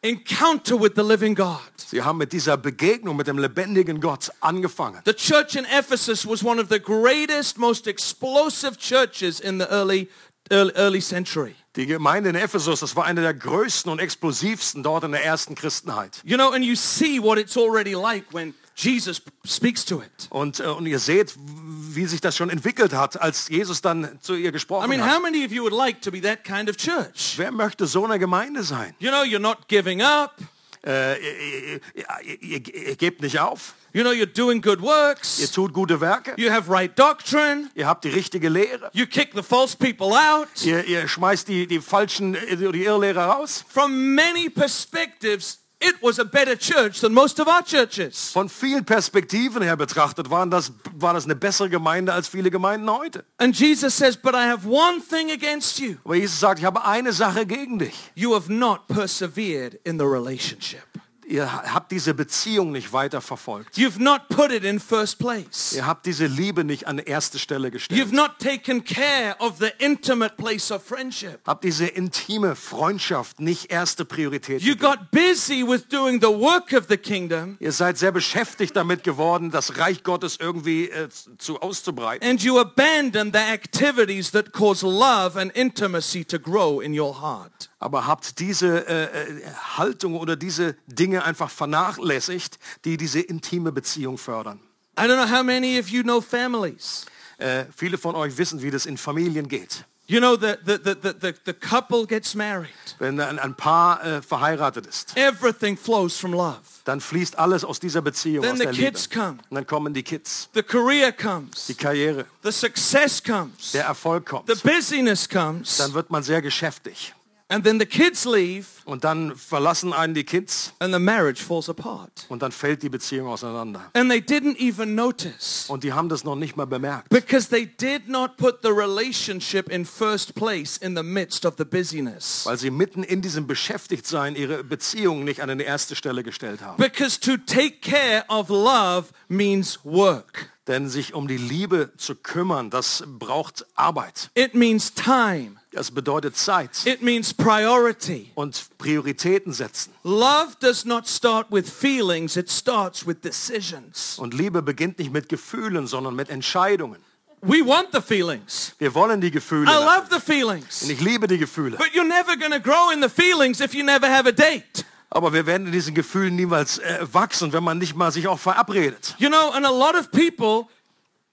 encounter with the living God. Sie haben mit dieser Begegnung mit dem lebendigen Gott angefangen. The church in Ephesus was one of the greatest, most explosive churches in the early, early, century. Die Gemeinde in Ephesus, das war eine der größten und explosivsten dort in der ersten Christenheit. You know, and you see what it's already like when Jesus speaks to it. Und, äh, und ihr seht, wie sich das schon entwickelt hat, als Jesus dann zu ihr I gesprochen mean, how hat. many of you would like to be that kind of church? Wer möchte so eine Gemeinde sein? You know, you're not giving up. Äh, ihr, ihr, ihr, ihr gebt nicht auf. You know, you're doing good Ihr works. tut gute Werke. You have right doctrine. Ihr habt die richtige Lehre. You kick the false people out. Ihr, ihr schmeißt die, die falschen, äh, die Irrlehrer raus. From many perspectives, it was a better church than most of our churches. Von vielen Perspektiven her betrachtet waren das, war das eine bessere Gemeinde als viele Gemeinden heute. And Jesus says, but I have one thing against you. Aber Jesus sagt, ich habe eine Sache gegen dich. You have not persevered in the relationship. Ihr habt diese Beziehung nicht weiter verfolgt. You've not put it in first place. Ihr habt diese Liebe nicht an erste Stelle You've gestellt. not taken care of the intimate place of friendship. Habt diese intime Freundschaft nicht erste Priorität. You got busy with doing the work of the kingdom Ihr seid sehr beschäftigt damit geworden, das Reich Gottes irgendwie äh, zu auszubreiten. and you abandoned the activities that cause love and intimacy to grow in your heart. Aber habt diese äh, äh, Haltung oder diese Dinge einfach vernachlässigt, die diese intime Beziehung fördern. I don't know how many of you know families. Äh, viele von euch wissen, wie das in Familien geht. You know, the, the, the, the, the, couple gets married. Wenn ein, ein Paar äh, verheiratet ist, Everything flows from love. dann fließt alles aus dieser Beziehung, Then aus the der Liebe. kids come. Und dann kommen die Kids, The career comes. die Karriere, The success comes. der Erfolg kommt. The busyness comes. Dann wird man sehr geschäftig. And then the kids leave Und dann verlassen einen die Kids and the marriage falls apart. und dann fällt die Beziehung auseinander. And they didn't even notice Und die haben das noch nicht mal bemerkt. because they did not put the relationship in first place in the midst of the busyness. Weil sie mitten in diesem Beschäftigtsein ihre Beziehung nicht an die erste Stelle gestellt haben. Because to take care of love means work. Denn sich um die Liebe zu kümmern, das braucht Arbeit. It means time. Das bedeutet Zeit It means priority. und Prioritäten setzen. Love does not start with feelings, it starts with decisions. Und Liebe beginnt nicht mit Gefühlen, sondern mit Entscheidungen. We want the feelings. Wir wollen die Gefühle. I love the feelings. Und ich liebe die Gefühle. But you're never going to grow in the feelings if you never have a date. Aber wir werden in diesen Gefühlen niemals äh, wachsen, wenn man nicht mal sich auch verabredet. You know, and a lot of people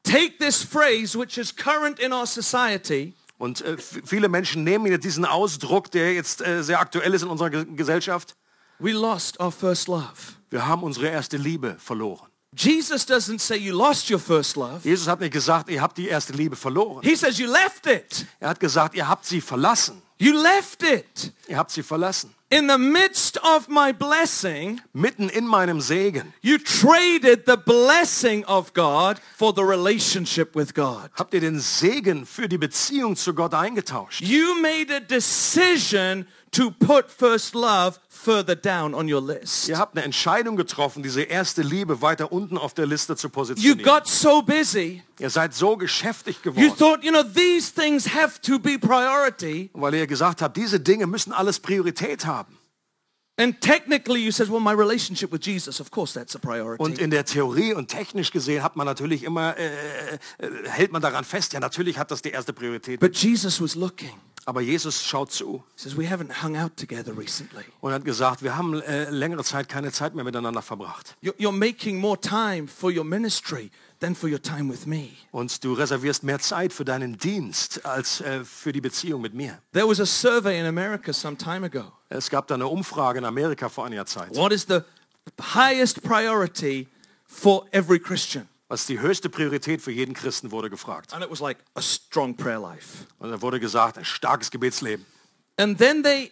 take this phrase, which is current in our society, Und äh, viele Menschen nehmen jetzt diesen Ausdruck, der jetzt äh, sehr aktuell ist in unserer Ge Gesellschaft. we lost our first love. Wir haben unsere erste Liebe verloren. Jesus doesn't say you lost your first love. Jesus hat nicht gesagt, ihr habt die erste Liebe verloren. He says you left it. Er hat gesagt, ihr habt sie verlassen. You left it. Ihr habt sie verlassen. In the midst of my blessing, Mitten in meinem Segen you traded the blessing of God for the relationship with God. habt ihr den Segen für die Beziehung zu Gott eingetauscht. You made a decision to put first love further down on your list. Ihr habt eine Entscheidung getroffen, diese erste Liebe weiter unten auf der Liste zu You positionieren. got so busy. Ihr seid so geschäftig You geworden, thought, you know, these things have to be priority. weil ihr gesagt habt, diese Dinge müssen alles Priorität haben. And technically you said, well, my relationship with Jesus, of course that's a Und priority. in der Theorie und technisch gesehen hat man natürlich immer, äh, äh, hält man daran fest, ja natürlich hat das die erste Priorität. But Jesus was looking. Aber Jesus schaut zu und hat gesagt, wir haben äh, längere Zeit keine Zeit mehr miteinander verbracht. You're, you're making more time for your ministry than for your time with me. Und du reservierst mehr Zeit für deinen Dienst als äh, für die Beziehung mit mir. There was a survey in America some time ago. Es gab da eine Umfrage in Amerika vor einiger Zeit. What is the highest priority for every Christian? Was ist die höchste Priorität für jeden Christen wurde gefragt. And it was like a strong prayer life. Und da wurde gesagt, ein starkes Gebetsleben. And then they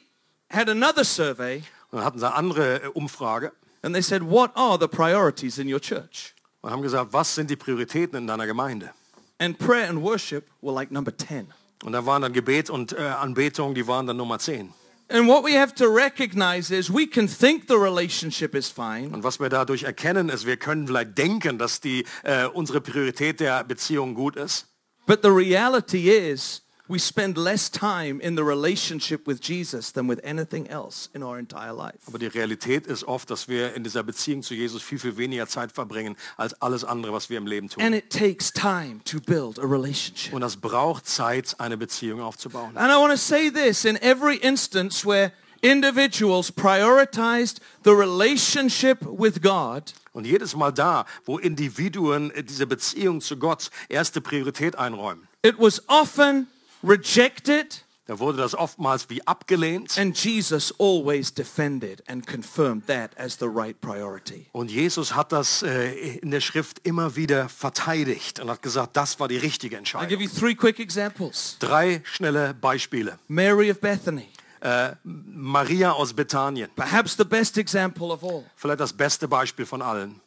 had another survey Und dann hatten sie eine andere äh, Umfrage and they said, what are the priorities in your church? und haben gesagt, was sind die Prioritäten in deiner Gemeinde? And prayer and worship were like number 10. Und da waren dann Gebet und äh, Anbetung, die waren dann Nummer 10. And what we have to recognize is we can think the relationship is fine, Und was wir dadurch erkennen, ist, wir können vielleicht denken, dass die, äh, unsere Priorität der Beziehung gut ist. but the reality is we spend less time in the relationship with Jesus than with anything else in our entire life. Aber die Realität ist oft, dass wir in dieser Beziehung zu Jesus viel, viel weniger Zeit verbringen als alles andere, was wir im Leben tun. And it takes time to build a relationship. Und das braucht Zeit, eine Beziehung aufzubauen. And I want to say this in every instance where individuals prioritized the relationship with God, Und jedes Mal da, wo Individuen äh, diese Beziehung zu Gott erste Priorität einräumen, it was often rejected da wurde das oftmals wie abgelehnt. and Jesus always defended and confirmed that as the right priority. Und Jesus hat das äh, in der Schrift immer wieder verteidigt und hat gesagt, das war die richtige I'll give Entscheidung. you three quick examples. Drei schnelle Beispiele. Mary of Bethany, Äh, Maria aus Bethanien, perhaps the best example of all. vielleicht das beste Beispiel von allen.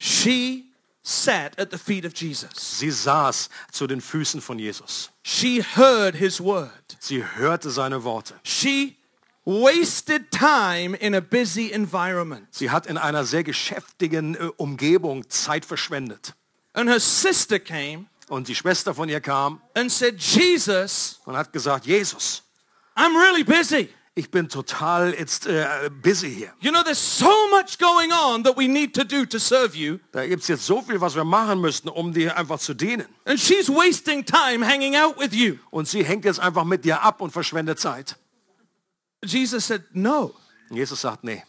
She sat at the feet of Jesus. Sie saß zu den Füßen von Jesus. She heard his word. Sie hörte seine Worte. She wasted time in a busy environment. Sie hat in einer sehr geschäftigen äh, Umgebung Zeit verschwendet. And her sister came Und die Schwester von ihr kam and said, Jesus, und hat gesagt, Jesus, I'm really busy. Ich bin total jetzt äh, busy hier. You know, there's so much going on that we need to do to serve you. Da gibt es jetzt so viel, was wir machen müssten, um dir einfach zu dienen. And she's wasting time hanging out with you. Und sie hängt jetzt einfach mit dir ab und verschwendet Zeit. Jesus said, no, Jesus sagt, nee.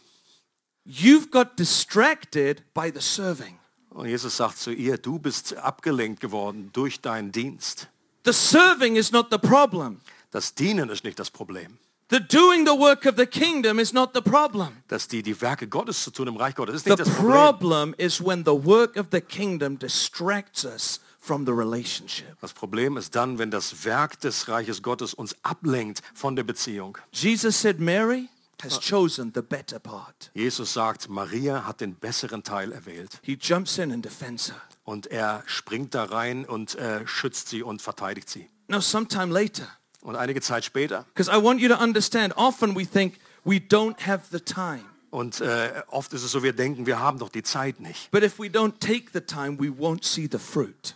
you've got distracted by the serving. Und Jesus sagt zu ihr, du bist abgelenkt geworden durch deinen Dienst. The serving is not the problem. Das Dienen ist nicht das Problem. The doing the work of the kingdom is not the problem. Dass die, die Werke Gottes zu tun im Reich Gottes ist The nicht das Problem. problem is when the work of the kingdom distracts us from the relationship. Das Problem ist dann, wenn das Werk des Reiches Gottes uns ablenkt von der Beziehung. Jesus said Mary has chosen the better part. Jesus sagt, Maria hat den besseren Teil erwählt. He jumps in and defends her. Und er springt da rein und äh, schützt sie und verteidigt sie. Now sometime later, Und einige Zeit später, because I want you to understand, often we think we don't have the time. Und äh, oft ist es so, wir denken, wir haben doch die Zeit nicht. Time.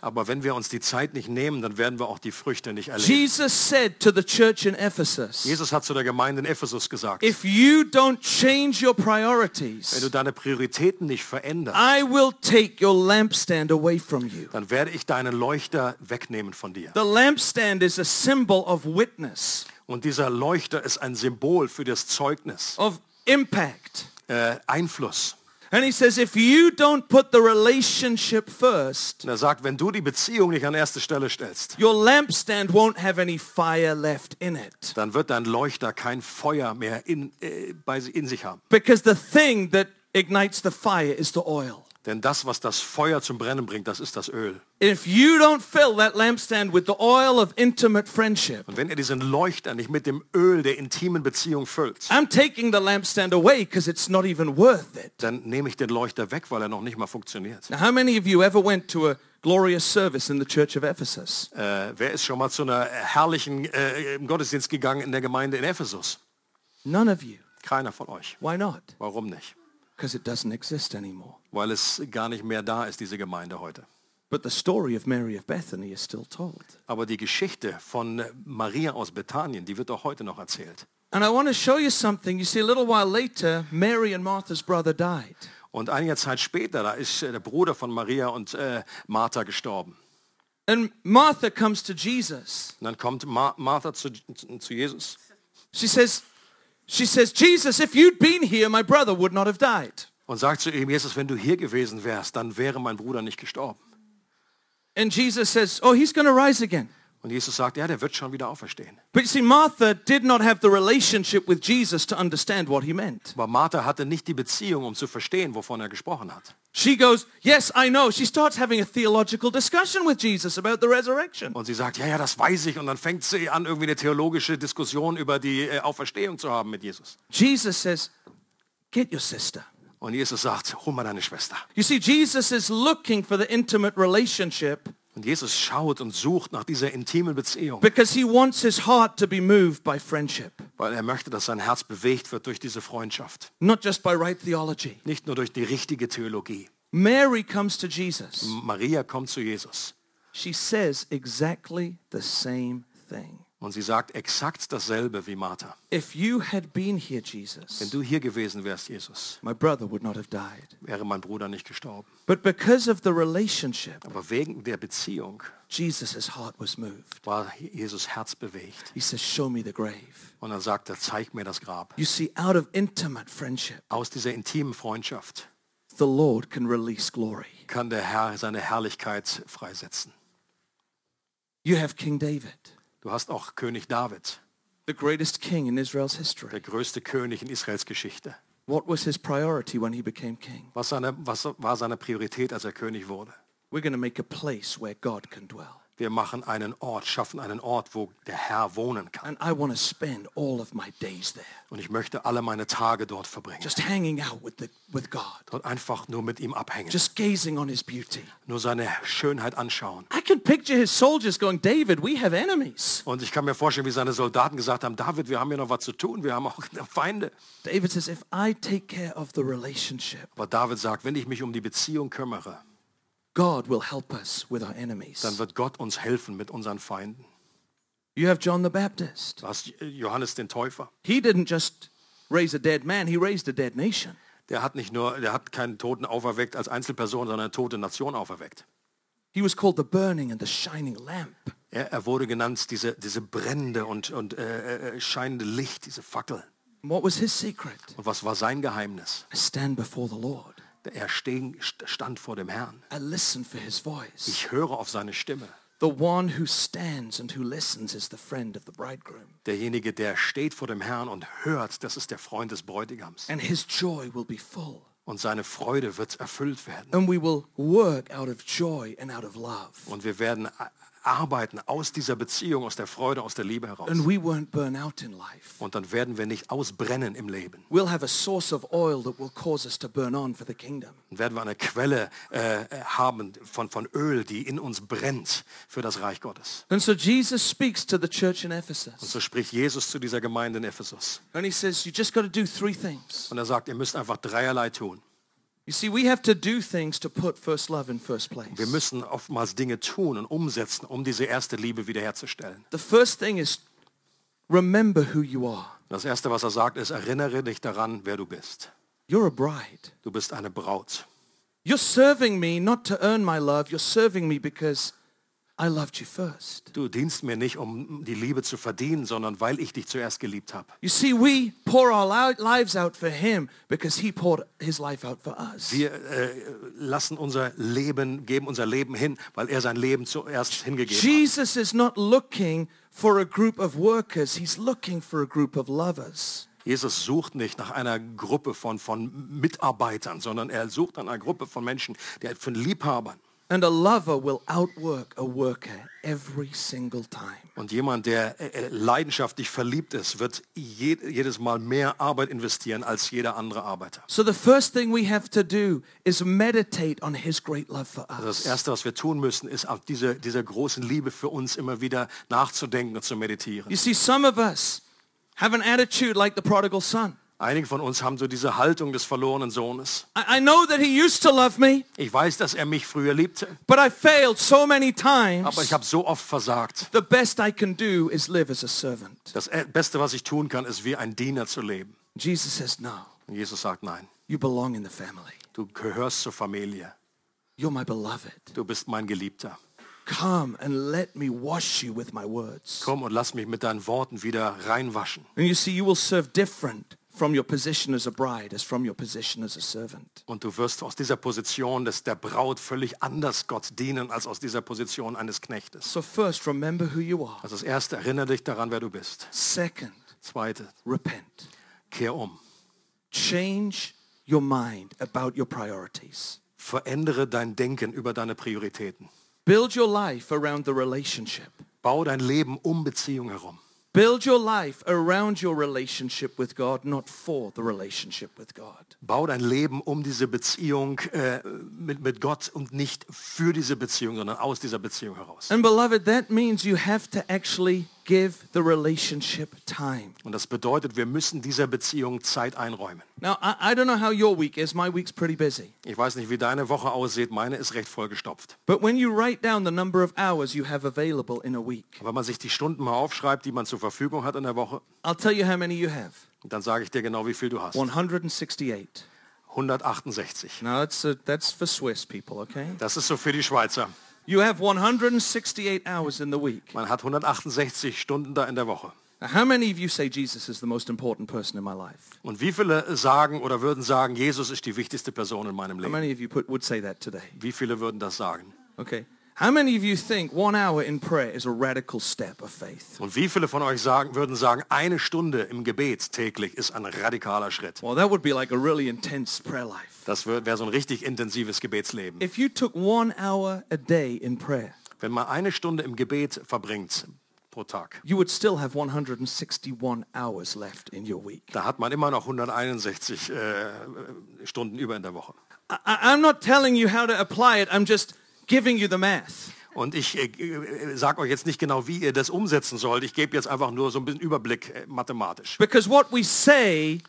Aber wenn wir uns die Zeit nicht nehmen, dann werden wir auch die Früchte nicht erleben. Jesus said to the church in Ephesus, Jesus hat zu der Gemeinde in Ephesus gesagt, if you don't change your wenn du deine Prioritäten nicht veränderst, I will take your lampstand away from you. dann werde ich deinen Leuchter wegnehmen von dir. The lampstand is a symbol of witness, Und dieser Leuchter ist ein Symbol für das Zeugnis, of impact. Äh, Einfluss. And he says, if you don't put the relationship first, Und er sagt, wenn du die Beziehung nicht an erste Stelle stellst, your lampstand won't have any fire left in it. dann wird dein Leuchter kein Feuer mehr in, äh, bei, in sich haben. Because the thing that ignites the fire is the oil. Denn das, was das Feuer zum Brennen bringt, das ist das Öl. If you don't fill that lampstand with the oil of intimate friendship, Und wenn ihr diesen Leuchter nicht mit dem Öl der intimen Beziehung füllt, I'm taking the lampstand away because it's not even worth it. dann nehme ich den Leuchter weg, weil er noch nicht mal funktioniert. Now, how many of you ever went to a glorious service in the church of Ephesus? Äh, wer ist schon mal zu einer herrlichen äh, Gottesdienst gegangen in der Gemeinde in Ephesus? None of you. Keiner von euch. Why not? Warum nicht? Because it doesn't exist anymore. Weil es gar nicht mehr da ist, diese Gemeinde heute. But the story of Mary of Bethany is still told. Aber die Geschichte von Maria aus Bethanien, die wird auch heute noch erzählt. And I want to show you something. You see, a little while later, Mary and Martha's brother died. Und einige Zeit später, da ist äh, der Bruder von Maria und äh, Martha gestorben. And Martha comes to Jesus. Und dann kommt Ma Martha zu, zu Jesus She says, she says, Jesus, if you'd been here, my brother would not have died. und sagt zu ihm, Jesus, wenn du hier gewesen wärst, dann wäre mein Bruder nicht gestorben. And Jesus says, oh, he's going to rise again. Und Jesus sagt, ja, der wird schon wieder auferstehen. But you see, Martha did not have the relationship with Jesus to understand what he meant. Aber Martha hatte nicht die Beziehung, um zu verstehen, wovon er gesprochen hat. She goes, yes, I know. She starts having a theological discussion with Jesus about the resurrection. Und sie sagt, ja, ja, das weiß ich. Und dann fängt sie an, irgendwie eine theologische Diskussion über die äh, Auferstehung zu haben mit Jesus. Jesus says, get your sister. Und Jesus sagt, hol mal deine Schwester. You see, Jesus is looking for the intimate relationship Und Jesus schaut und sucht nach dieser intimen Beziehung, because he wants his heart to be moved by friendship, weil er möchte, dass sein Herz bewegt wird durch diese Freundschaft. not just by right theology. Nicht nur durch die richtige Theologie. Mary comes to Jesus. Maria kommt zu Jesus She says exactly the same thing. Und sie sagt exakt dasselbe wie Martha. If you had been here, Wenn Jesus, du hier gewesen wärst, Jesus, my brother would not have died. wäre mein Bruder nicht gestorben. But because of the relationship, Aber wegen der Beziehung Jesus' heart was moved. war Jesus Herz bewegt. He says, show me the grave. Und dann sagt er, zeig mir das Grab. You see, out of intimate friendship, Aus dieser intimen Freundschaft the Lord can release glory. kann der Herr seine Herrlichkeit freisetzen. You have King David, Du hast auch König David, the greatest king in Israel's history. der größte König in Israels Geschichte. What was his priority when he became king? Was, seine, was war seine Priorität, als er König wurde? We're going to make a place where God can dwell. Wir machen einen Ort, schaffen einen Ort, wo der Herr wohnen kann. And I want to spend all of my days there, Und ich möchte alle meine Tage dort verbringen. just hanging out with, the, with God, Dort einfach nur mit ihm abhängen. just gazing on his beauty. Nur seine Schönheit anschauen. I can picture his soldiers going, David, we have enemies. Und ich kann mir vorstellen, wie seine Soldaten gesagt haben, David, wir haben hier noch was zu tun. Wir haben auch Feinde. David says, if I take care of the relationship, Aber David sagt, wenn ich mich um die Beziehung kümmere, God will help us with our enemies. dann wird Gott uns helfen mit unseren Feinden. You have John the Baptist. Du hast Johannes den Täufer. He didn't just raise a dead man, he raised a dead nation. Der hat nicht nur, der hat keinen Toten auferweckt als Einzelperson, sondern eine tote Nation auferweckt. He was called the burning and the shining lamp. Er, er wurde genannt, diese, diese brennende und, und äh, äh, scheinende Licht, diese Fackel. What was his secret? Und was war sein Geheimnis? I stand before the Lord. Er stand vor dem Herrn. I listen for his voice. Ich höre auf seine Stimme. The one who stands and who listens is the friend of the bridegroom. Derjenige, der steht vor dem Herrn und hört, das ist der Freund des Bräutigams. And his joy will be full. Und seine Freude wird erfüllt werden. And we will work out of joy and out of love. Und wir werden arbeiten aus dieser Beziehung, aus der Freude, aus der Liebe heraus. And we won't burn out in life. Und dann werden wir nicht ausbrennen im Leben. We'll have a source of oil that will cause us to burn on for the kingdom. Dann werden wir eine Quelle äh, haben von, von Öl, die in uns brennt für das Reich Gottes. And so Jesus speaks to the church in Und Ephesus. so spricht Jesus zu dieser Gemeinde in Ephesus. And he says, you just got to do three things. Und er sagt, ihr müsst einfach dreierlei tun. See. Wir müssen oftmals Dinge tun und umsetzen, um diese erste Liebe wiederherzustellen. The first thing is remember who you are. Das Erste, was er sagt, ist, erinnere dich daran, wer du bist. You're a bride. Du bist eine Braut. You're serving me not to earn my love. You're serving me because I loved you first. Du dienst mir nicht, um die Liebe zu verdienen, sondern weil ich dich zuerst geliebt habe. You see, we pour our li- lives out for him because he poured his life out for us. Wir äh, lassen unser Leben, geben unser Leben hin, weil er sein Leben zuerst hingegeben hat. Jesus is not looking for a group of workers. He's looking for a group of lovers. Jesus sucht nicht nach einer Gruppe von, von Mitarbeitern, sondern er sucht nach einer Gruppe von Menschen, die von Liebhabern. And a lover will outwork a worker every single time. Und jemand, der äh, äh, leidenschaftlich verliebt ist, wird je, jedes Mal mehr Arbeit investieren als jeder andere Arbeiter. So the first thing we have to do is meditate on his great love for Also das us. Erste, was wir tun müssen, ist auf diese, dieser großen Liebe für uns immer wieder nachzudenken und zu meditieren. You see, some of us have an attitude like the prodigal son. Einige von uns haben so diese Haltung des verlorenen Sohnes. I, know that he used to love me, Ich weiß, dass er mich früher liebte, but I failed so many times. aber ich habe so oft versagt. The best I can do is live as a servant. Das Beste, was ich tun kann, ist wie ein Diener zu leben. Jesus says, no, Und Jesus sagt, nein, you belong in the family. du gehörst zur Familie. You're my beloved. Du bist mein Geliebter. Come and let me wash you with my words. Komm und lass mich mit deinen Worten wieder reinwaschen. And you see, you will serve different from your position as a bride as from your position as a servant. Und du wirst aus dieser Position des, der Braut völlig anders Gott dienen, als aus dieser Position eines Knechtes. So first, remember who you are. Also das Erste, erinnere dich daran, wer du bist. Second, Zweite, repent. kehr um. Change your mind about your priorities. Verändere dein Denken über deine Prioritäten. Build your life around the relationship. Bau dein Leben um Beziehung herum. Build your life around your relationship with God, not for the relationship with God. Bau dein Leben um diese Beziehung äh, mit, mit Gott und nicht für diese Beziehung, sondern aus dieser Beziehung heraus. And beloved, that means you have to actually give the relationship time. Und das bedeutet, wir müssen dieser Beziehung Zeit einräumen. Now, I, I don't know how your week is. My week's pretty busy. Ich weiß nicht, wie deine Woche aussieht. Meine ist recht vollgestopft. But when you write down the number of hours you have available in a week, Wenn man sich die Stunden mal aufschreibt, die man zur Verfügung hat in der Woche, I'll tell you how many you have. dann sage ich dir genau, wie viel du hast. 168. 168. Now, that's, uh that's for Swiss people, okay? Das ist so für die Schweizer. You have 168 hours in the week. Man hat 168 Stunden da in der Woche. How many of you say Jesus is the most important person in my life? Und wie viele sagen oder würden sagen, Jesus ist die wichtigste Person in meinem How Leben? many of you put, would say that today? Wie viele würden das sagen? Okay. How many of you think one hour in prayer is a radical step of faith? Und wie viele von euch sagen, würden sagen, eine Stunde im Gebet täglich ist ein radikaler Schritt? Well, that would be like a really intense prayer life. Das wäre so ein richtig intensives Gebetsleben. If you took one hour a day in prayer, Wenn man eine Stunde im Gebet verbringt pro Tag, you would still have 161 hours left in your week. da hat man immer noch 161 äh, Stunden über in der Woche. I, I'm not telling you how to apply it. I'm just giving you the math. Und ich äh, äh, sage euch jetzt nicht genau, wie ihr das umsetzen sollt. Ich gebe jetzt einfach nur so ein bisschen Überblick äh, mathematisch. Because what we say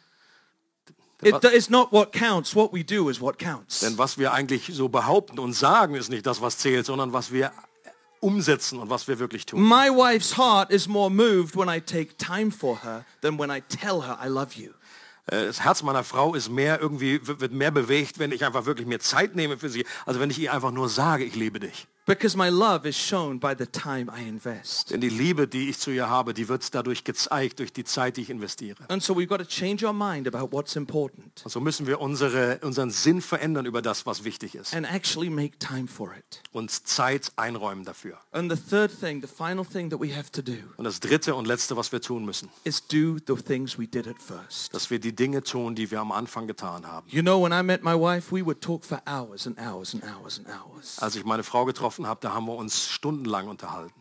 it is not what counts. What we do is what counts. Denn was wir eigentlich so behaupten und sagen, ist nicht das, was zählt, sondern was wir umsetzen und was wir wirklich tun. My wife's heart is more moved when I take time for her than when I tell her I love you. Äh, Das Herz meiner Frau ist mehr irgendwie, wird mehr bewegt, wenn ich einfach wirklich mir Zeit nehme für sie, also wenn ich ihr einfach nur sage, ich liebe dich. Because my love is shown by the time I invest. Denn die Liebe, die ich zu ihr habe, die wird dadurch gezeigt, durch die Zeit, die ich investiere. And so we've got to change our mind about what's important Und so müssen wir unsere, unseren Sinn verändern über das, was wichtig ist. and actually make time for it. Uns Zeit einräumen dafür. And the third thing, the final thing that we have to do Und das dritte und letzte, was wir tun müssen, is do the things we did at first. dass wir die Dinge tun, die wir am Anfang getan haben. You know, when I met my wife, we would talk for hours and hours and hours and hours. Als ich meine Frau getroffen habe, da haben wir uns stundenlang unterhalten.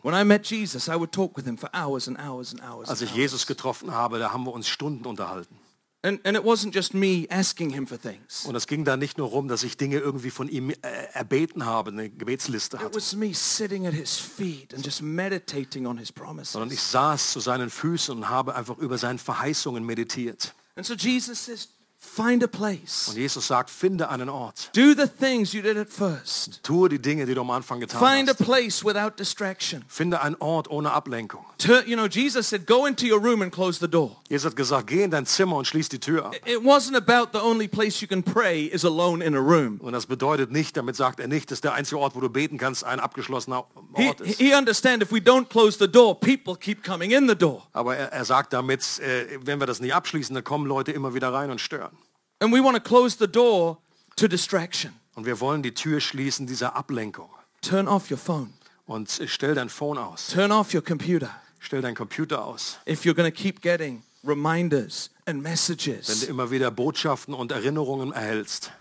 Jesus, hours and hours and hours. Als ich Jesus getroffen habe, da haben wir uns Stunden unterhalten. and, and it wasn't just me asking him for things. Und es ging da nicht nur darum, dass ich Dinge irgendwie von ihm äh, erbeten habe, eine Gebetsliste It hatte, was me sitting at his feet and just meditating on his promises. sondern ich saß zu seinen Füßen und habe einfach über seine Verheißungen meditiert. And so Jesus says, find a Und place. Jesus sagt, finde einen Ort. Do the things you did at first. Tue die Dinge, die du am Anfang getan Find a hast. place without distraction. Finde einen Ort ohne Ablenkung. Tur- You know, Jesus said, go into your room and close the door. Jesus hat gesagt, geh in dein Zimmer und schließ die Tür ab. It wasn't about the only place you can pray is alone in a room. Und das bedeutet nicht, damit sagt er nicht, dass der einzige Ort, wo du beten kannst, ein abgeschlossener Ort ist. he understand if we don't close the door, people keep coming in the door. Aber er, er sagt damit, äh, wenn wir das nicht abschließen, dann kommen Leute immer wieder rein und stören. And we want to close the door to distraction. Und wir wollen die Tür schließen dieser Ablenkung. Turn off your phone. Und äh, stell dein Phone aus. Turn off your computer. Stell deinen Computer aus. If you're going to keep getting reminders and Wenn du messages. immer wieder Botschaften und Erinnerungen erhältst.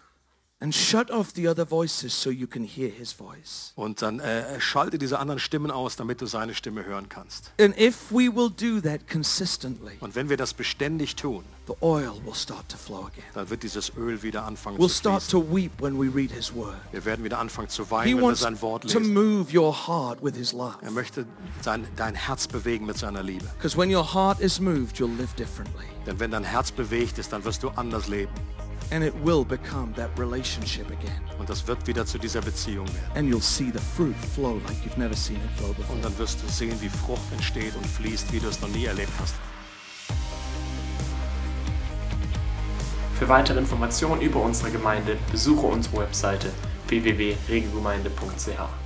And shut off the other voices so you can hear his voice. Und dann äh, schalte diese anderen Stimmen aus, damit du seine Stimme hören kannst. And if we will do that consistently, Und wenn wir das beständig tun, the oil will start to flow again. dann wird dieses Öl wieder anfangen We'll zu start fließen. to weep when we read his word. Wir werden wieder anfangen zu He weinen, wenn wir wants sein Wort to lesen. move your heart with his love. Er möchte sein, dein Herz bewegen mit seiner Liebe. Because when your heart is moved, you'll live differently. Denn wenn dein Herz bewegt ist, dann wirst du anders leben. And it will become that relationship again. Und das wird wieder zu dieser Beziehung werden. And you'll see the fruit flow like you've never seen it flow before. Und dann wirst du sehen, wie Frucht entsteht und fließt, wie du es noch nie erlebt hast. Für weitere Informationen über unsere Gemeinde besuche unsere Webseite www.regelgemeinde.ch.